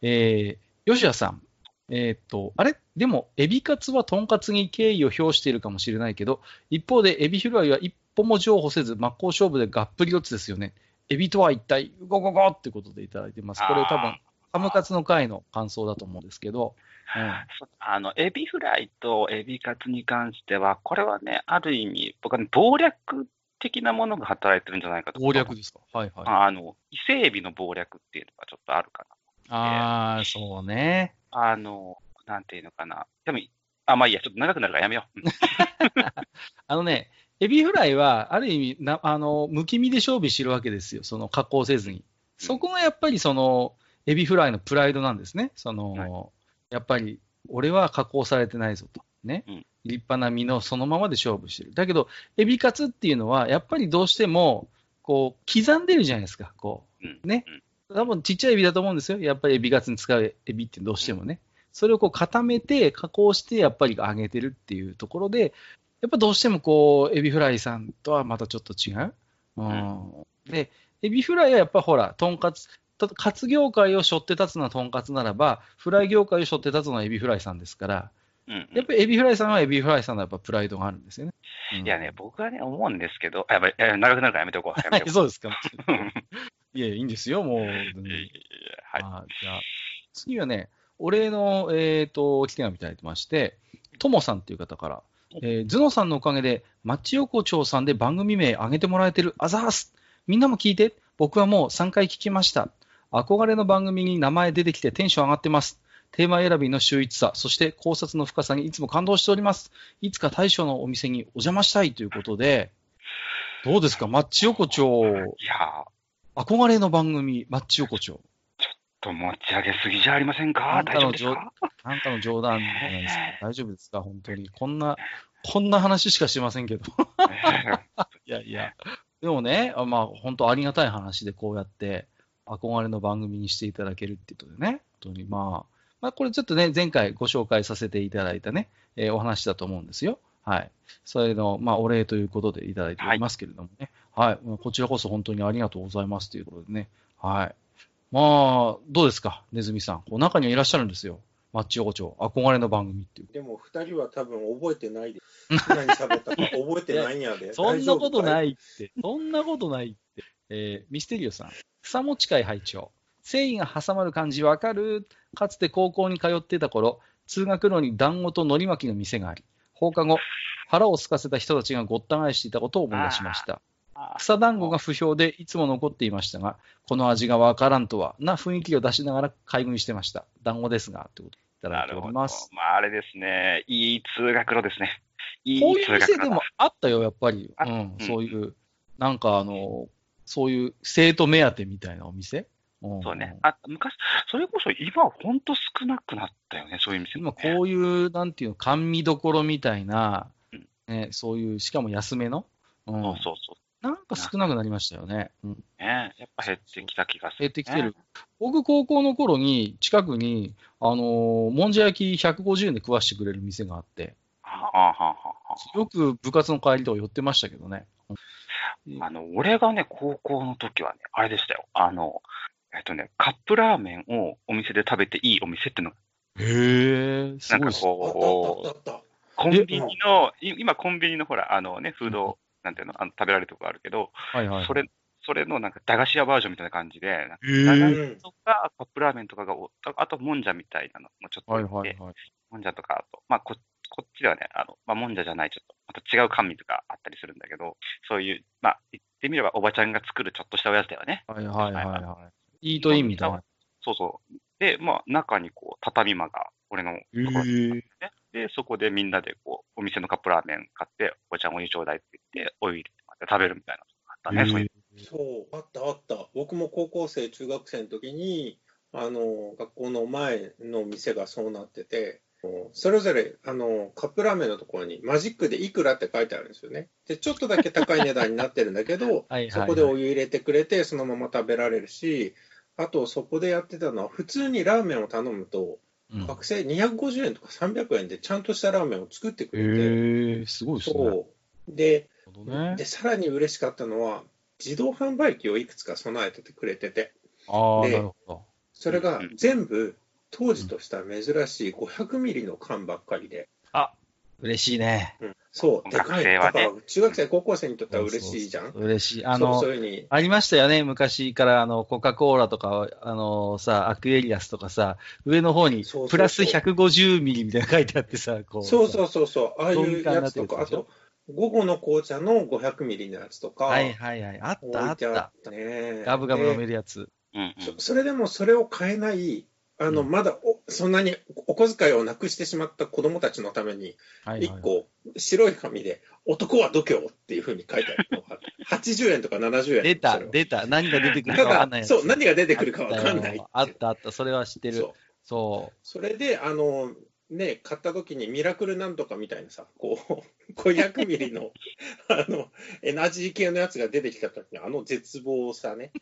えー、吉谷さん。えーっと、あれ？でも、エビカツはトンカツに敬意を表しているかもしれないけど、一方でエビフライは一歩も譲歩せず、真っ向勝負でがっぷり四つですよね。エビとは一体、ゴゴゴってことでいただいてます。これ多分、ハムカツの回の感想だと思うんですけど、うんあの、エビフライとエビカツに関しては、これはね、ある意味、僕はね、謀略的なものが働いてるんじゃないかと。攻略ですか？はいはい。あの、伊勢エビの謀略っていうのがちょっとあるかああ、そうね。な。あの、なんていうのかな。でも、あ、まあいいや、ちょっと長くなるからやめよう。うん <laughs> あのね、エビフライは、ある意味な、あの、むき身で勝負してるわけですよ。その加工せずに。そこがやっぱりその、エビフライのプライドなんですね。その、はいやっぱり、俺は加工されてないぞと。ね。うん立派な身のそのままで勝負してる。だけど、エビカツっていうのは、やっぱりどうしても、こう、刻んでるじゃないですか。こう、うんね。多分ちっちゃいエビだと思うんですよ。やっぱりエビカツに使うエビってどうしてもね。それをこう固めて、加工して、やっぱり揚げてるっていうところで、やっぱどうしてもこう、エビフライさんとはまたちょっと違う。うん。で、エビフライはやっぱほら、とんかつ、とカツ業界を背負って立つのはとんかつならば、フライ業界を背負って立つのはエビフライさんですから、うんうんやっぱりエビフライさんはエビフライさんのやっぱプライドがあるんですよね。うんいやね、僕はね、思うんですけど、あやばい、や長くなるからやめておこう。やめておこそうですか。<laughs> いやい、いんですよ、もう。いやいやはい。じゃあ、次はね、お礼の、えっ、と、お手紙いただいてまして、ともさんっていう方から、えー、頭脳さんのおかげで、マッチ横丁さんで番組名上げてもらえてる、あざーす。みんなも聞いて。僕はもう3回聞きました。憧れの番組に名前出てきてテンション上がってます。テーマ選びの秀逸さ、そして考察の深さにいつも感動しております。いつか大将のお店にお邪魔したいということで、どうですか、マッチ横丁、いや、憧れの番組、マッチ横丁。と持ち上げすぎじゃありませんあか？大丈んたの冗夫ですか？あんたの冗談じゃないですか。大丈夫ですか？本当に。こんな、こんな話しかしてませんけど。<laughs> いやいや。でもね、あまあ、本当ありがたい話でこうやって、憧れの番組にしていただけるっていうことでね。本当に、まあ、まあ、これちょっとね、前回ご紹介させていただいたね、えーお話だと思うんですよ。はい。それの、まあ、お礼ということでいただいておりますけれどもね。はい。まあこちらこそ本当にありがとうございますということでね。はい。まあ、どうですか、ネズミさん。こう中にはいらっしゃるんですよ。マッチ横丁、憧れの番組っていう。でも二人は多分覚えてないで。<laughs> 何喋ったか覚えてないんやで。。そんなことないいって。そんなことないって。えーミステリオさん。草持ち会拝聴繊維が挟まる感じわかるかつて高校に通ってた頃、通学路に団子と海苔巻きの店があり、放課後、腹を空かせた人たちがごった返していたことを思い出しました。草団子が不評でいつも残っていましたが、この味がわからんとは、な雰囲気を出しながら買い食いしてました。団子ですが、ということでいただいるほど。おります。まあ、あれですね。いい通学路ですね。いいこういう店でもあったよ、やっぱり。うん、そういう、なんかあの、そういう生徒目当てみたいなお店。んそうね。あ、昔、それこそ今は本当少なくなったよね、そういう店ね、こういう、なんていうの、甘味どころみたいなうん、ね、そういう、しかも安めの、うんそうそうそなんか少なくなりましたよね。うん、う。ねやっぱ減ってきた気がする、減ってきてる。。僕、高校の頃に、近くに、あのーもんじゃ焼き150円で食わしてくれる店があって、はあ、はあはあはあよく部活の帰りとか寄ってましたけどね。あの、俺がね、高校の時はね、あれでしたよ。あの、えっとね、カップラーメンをお店で食べていいお店っていうのが、へえ、すなんかごいっすあったこう、あったあったあっコンビニの、い今コンビニのほら、あのね、フード、なんていうの、あの食べられるとこあるけど、はいはい。それ、それのなんか駄菓子屋バージョンみたいな感じで。駄菓うん子とかカップラーメンとかがお、ああともんじゃみたいなのもちょっとはい置いて、はいはい。もんじゃとか、あと、まあこ、こっちではね、あの、まあ、もんじゃじゃない、ちょっと、また違う甘味とかあったりするんだけど、そういう、まあ、言ってみればおばちゃんが作るちょっとしたおやつだよね。はいはいはいはい。いいといいみたいな。そうそう。で、まあ、中にこう、畳間が、俺のところね。で、そこでみんなでこう、お店のカップラーメン買って、おばちゃんお湯ちょうだいって言って、お湯入れて食べるみたいなのがあったね、そういう。そう、あったあった。僕も高校生、中学生の時に、あの、学校の前の店がそうなってて、それぞれ、あの、カップラーメンのところにマジックでいくらって書いてあるんですよね。で、ちょっとだけ高い値段になってるんだけど <laughs> はいはい、そこでお湯入れてくれて、そのまま食べられるし、あと、そこでやってたのは、普通にラーメンを頼むと、うん学生250円とか300円でちゃんとしたラーメンを作ってくれて、すごいですね。そう。で、ねで、さらに嬉しかったのは、自動販売機をいくつか備えててくれてて、ああ、でなるほど。それがうん全部、当時とした珍しい500ミリの缶ばっかりで、嬉しいね。うんそう、でかい。学生はねだから、中学生、高校生にとっては嬉しいじゃん？嬉しい。あの、そういうありましたよね、昔から、あの、コカ・コーラとか、あのさ、アクエリアスとかさ、上の方にプラス150ミリみたいなの書いてあってさ、こう。そうそうそうそう、ああいうやつとか、あと、午後の紅茶の500ミリのやつとか、はいはいはい。あったあった。ガブガブ飲めでるやつ。うんうん。そそれでもそれを買えない、あの、うんまだおそんなにお小遣いをなくしてしまった子供たちのために。一個白い紙で、男は度胸っていうふうに書いてあるのが、80円とか70円出た、出た。何が出てくるかわかんない。そう、何が出てくるかわかんない。あったあった。それは知ってる。そうそそれで、あの、ね、買った時にミラクルなんとかみたいなさ、こう、<laughs> 500ミリの、<laughs> あの、エナジー系のやつが出てきた時に、あの絶望さね。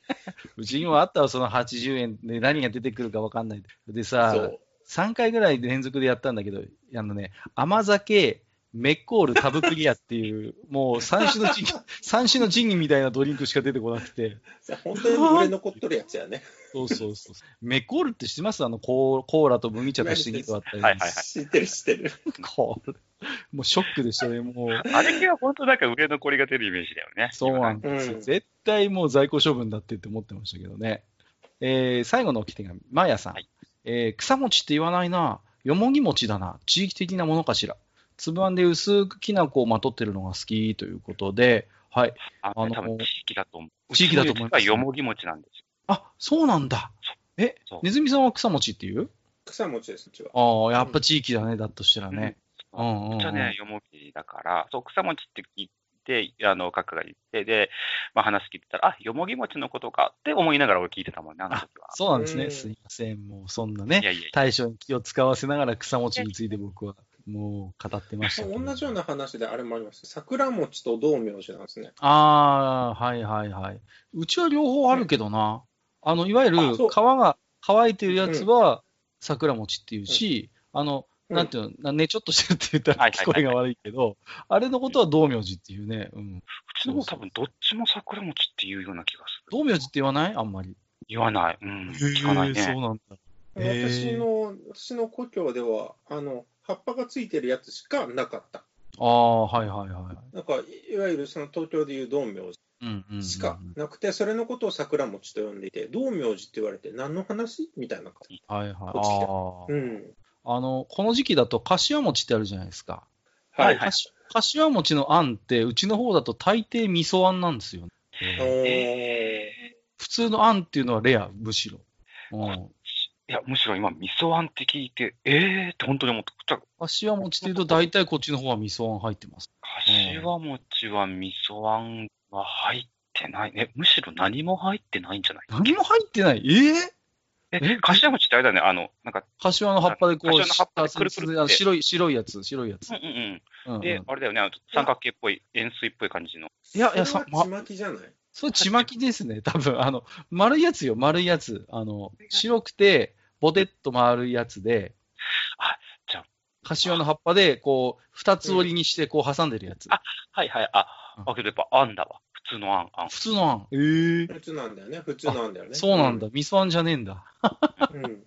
う。うちにもあったわ、その80円で何が出てくるかわかんない。でそさ、う。3回ぐらい連続でやったんだけど、あのね、甘酒、メッコール、タブクリアっていう、もう三種の神器、<laughs> 三種の神器みたいなドリンクしか出てこなくて。本当に売れ残っとるやつやね。そうそうそう。メッコールって知ってます？あのコー、コーラと麦茶として2個あったり。はいはい知ってる知ってる。こうもうショックでしたね、もう。あれ系は本当なんか売れ残りが出るイメージだよね。そうなんですよ。うん絶対もう在庫処分だってって思ってましたけどね。えー最後の置き手紙、マーヤさん。はいえー草餅って言わないな。よもぎ餅だな。地域的なものかしら。粒あんで薄くきな粉をまとってるのが好きということで、はい。ああの多分地域だと思う。地域だと思いますうちの家はよもぎ餅なんですよ。あ、そうなんだ。えそう、ネズミさんは草餅って言う？草餅です、うちは。ああ、やっぱ地域だね、だとしたらね。ううんうんうちはね、よもぎだから、そう、草餅って聞いて、あの、カッカが言って、で、まあ話聞いてたら、あ、よもぎ餅のことかって思いながら俺聞いてたもんね、あの時は。そうなんですね。うんすいません。もうそんないね、やいやいや。大将に気を使わせながら草餅について僕はもう語ってましたけど。同じような話であれもあります。桜餅と道明寺なんですね。ああ、はいはいはい。うちは両方あるけどな。あの、いわゆる皮が乾いてるやつは桜餅っていうし、あの、うんなんていうの、ね、ちょっとしてるって言ったら聞こえが悪いけど、あれのことは道明寺っていうね。うん。うちの方多分どっちも桜餅っていうような気がする。道明寺って言わない？あんまり。言わない。うん。聞かないへーそうね。なんだ。私の、私の故郷では、あの、葉っぱがついてるやつしかなかった。ああ、はいはいはい。なんか、いわゆるその東京でいう道明寺うんうんうんうん。しかなくて、それのことを桜餅と呼んでいて、道明寺って言われて何の話みたいな感じ。はいはい。うん。ああの、この時期だと、柏餅ってあるじゃないですか。はいかし柏餅のあんって、うちの方だと大抵味噌あんなんですよ。え普通のあんっていうのはレア、むしろ。うん。いや、むしろ今、味噌あんって聞いて、えーって本当に思った。柏餅っていうと、大体こっちの方は味噌あん入ってます。柏餅は味噌あんは入ってないね。むしろ何も入ってないんじゃない？何も入ってない？ええええ、柏餅ってあれだよね、あの、なんか、柏の葉っぱでこう、柏の葉っぱでくるくるってあ白い、白いやつ、白いやつうん。うんうんう。うんんで、あれだよね、あの三角形っぽい、円錐っぽい感じの。いやいやさはちまきじゃない？それ、ちまきですね。多分、あの、丸いやつよ、丸いやつ。あの、白くて、ボテッと丸いやつで、あ、じゃあ、柏の葉っぱで、こう、二つ折りにして、こう、挟んでるやつ。あはいはい、あ、うんあ、けどやっぱあんだわ。普通のあん、あん。普通のあん。ええ普通なんだよね。普通なんだよね。そうなんだ。味噌あんじゃねえんだ。うん。う <laughs> ん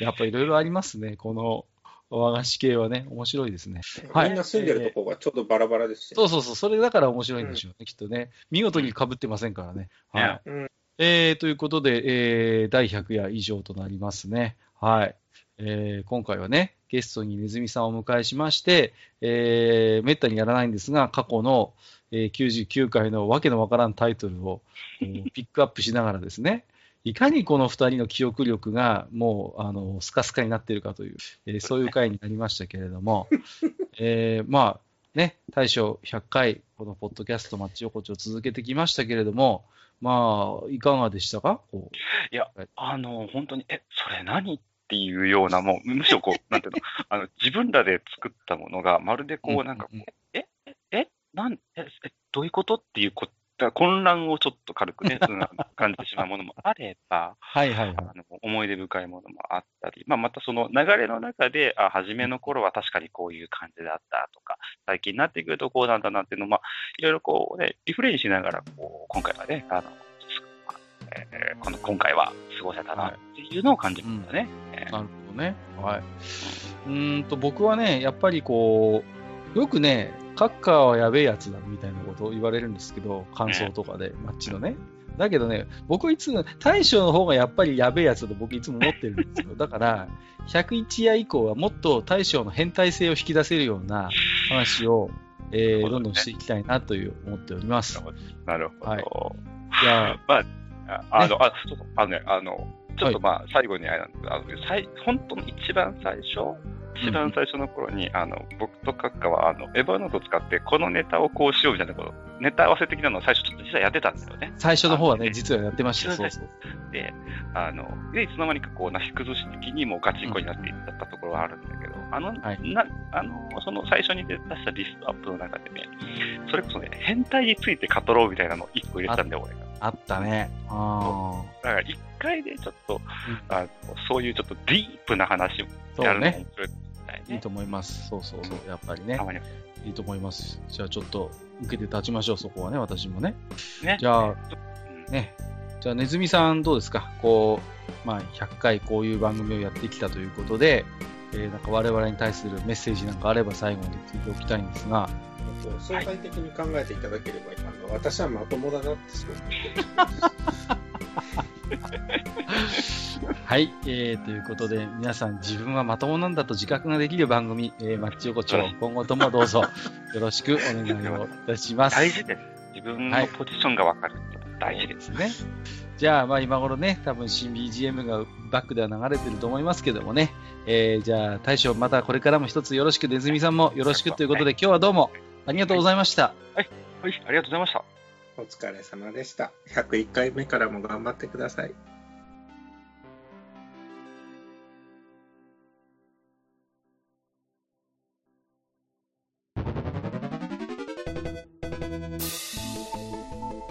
やっぱいろいろありますね。この和菓子系はね。面白いですね。はいみんな住んでるとこがちょっとバラバラですし、そうそうそう。それだから面白いんでしょうね、きっとね。見事に被ってませんからね。はい。うんえー、ということで、えー、第100夜以上となりますね。はい。えー、今回はね、ゲストにネズミさんをお迎えしまして、えー、めったにやらないんですが、過去の、えー99回のわけのわからんタイトルをピックアップしながらですね、いかにこの二人の記憶力がもう、あの、スカスカになっているかという、えーそういう回になりましたけれども、<laughs> えーまあ、ね、大将100回、このポッドキャストマッチ横丁を続けてきましたけれども、まあ、いかがでしたか？こう。あの、本当に、え、それ何っていうような、もう、むしろこう、<laughs> なんていうの、あの、自分らで作ったものが、まるでこう、なんかこうんう、え、え、え、なん、え、えどういうこと？っていうこ混乱をちょっと軽くね、<laughs> そんな感じてしまうものもあれば、<laughs> はいはいはい。あの思い出深いものもあったり、まあ、またその流れの中で、あ、初めの頃は確かにこういう感じだったとか、最近になってくるとこうなんだなっていうのを、まあ、いろいろこうね、リフレインしながら、こう、今回はね、あの、えーこの今回は過ごせたなっていうのを感じましたね。えーなるほどね。はい。うーんと、僕はね、やっぱりこう、よくね、カッカーはやべえやつだみたいなことを言われるんですけど、感想とかで、マッチのね。だけどね、僕いつも、大将の方がやっぱりやべえやつだと僕いつも思ってるんですよ。だから、101夜以降はもっと大将の変態性を引き出せるような話を、えー、ねどんどんしていきたいなという思っております。なるほど。はいいやまあ、ああの、あ、そうあのね、あの、ちょっとまあ、最後にあれなんですけど、あの最本当に一番最初、一番最初の頃に、あの、僕とカッカは、あの、エヴァノートを使って、このネタをこうしようみたいなこと、ネタ合わせ的なのを最初ちょっと実はやってたんですよね。最初の方はね、実はやってました。そうそう。で、あの、で、いつの間にかこう、なし崩し的にもうガチンコになっていったところはあるんだけど、あの、はいな、あの、その最初に出したリストアップの中でね、それこそね、変態について語ろうみたいなのを一個入れてたんだよ、俺が。あったね。あだから一回でちょっと、んあのそういうちょっとディープな話。やるのも面白いね。いいと思います。そうそうそう。やっぱりねいいと思います。じゃあちょっと受けて立ちましょう、そこはね、私もね。ね。じゃあ、うんね。じゃあ、ネズミさんどうですか？こう、まあ、100回こういう番組をやってきたということで、えー、なんか我々に対するメッセージなんかあれば最後に聞いておきたいんですが、えっと相対的に考えていただければ、あの私はまともだなってすごく思ってます。<laughs> はい、えー、ということで、皆さん自分はまともなんだと自覚ができる番組、えー、マッチ横丁はい、今後ともどうぞ <laughs> よろしくお願いをいたします。大事です。自分のポジションが分かるって大事です。ね。じゃあ、まあ今頃ね、多分新 BGM がバックでは流れてると思いますけどもね。えー、じゃあ大将、またこれからも一つよろしく、ネズミさんもよろしくということで、今日はどうもありがとうございました。はい、ありがとうございました。お疲れ様でした。101回目からも頑張ってください。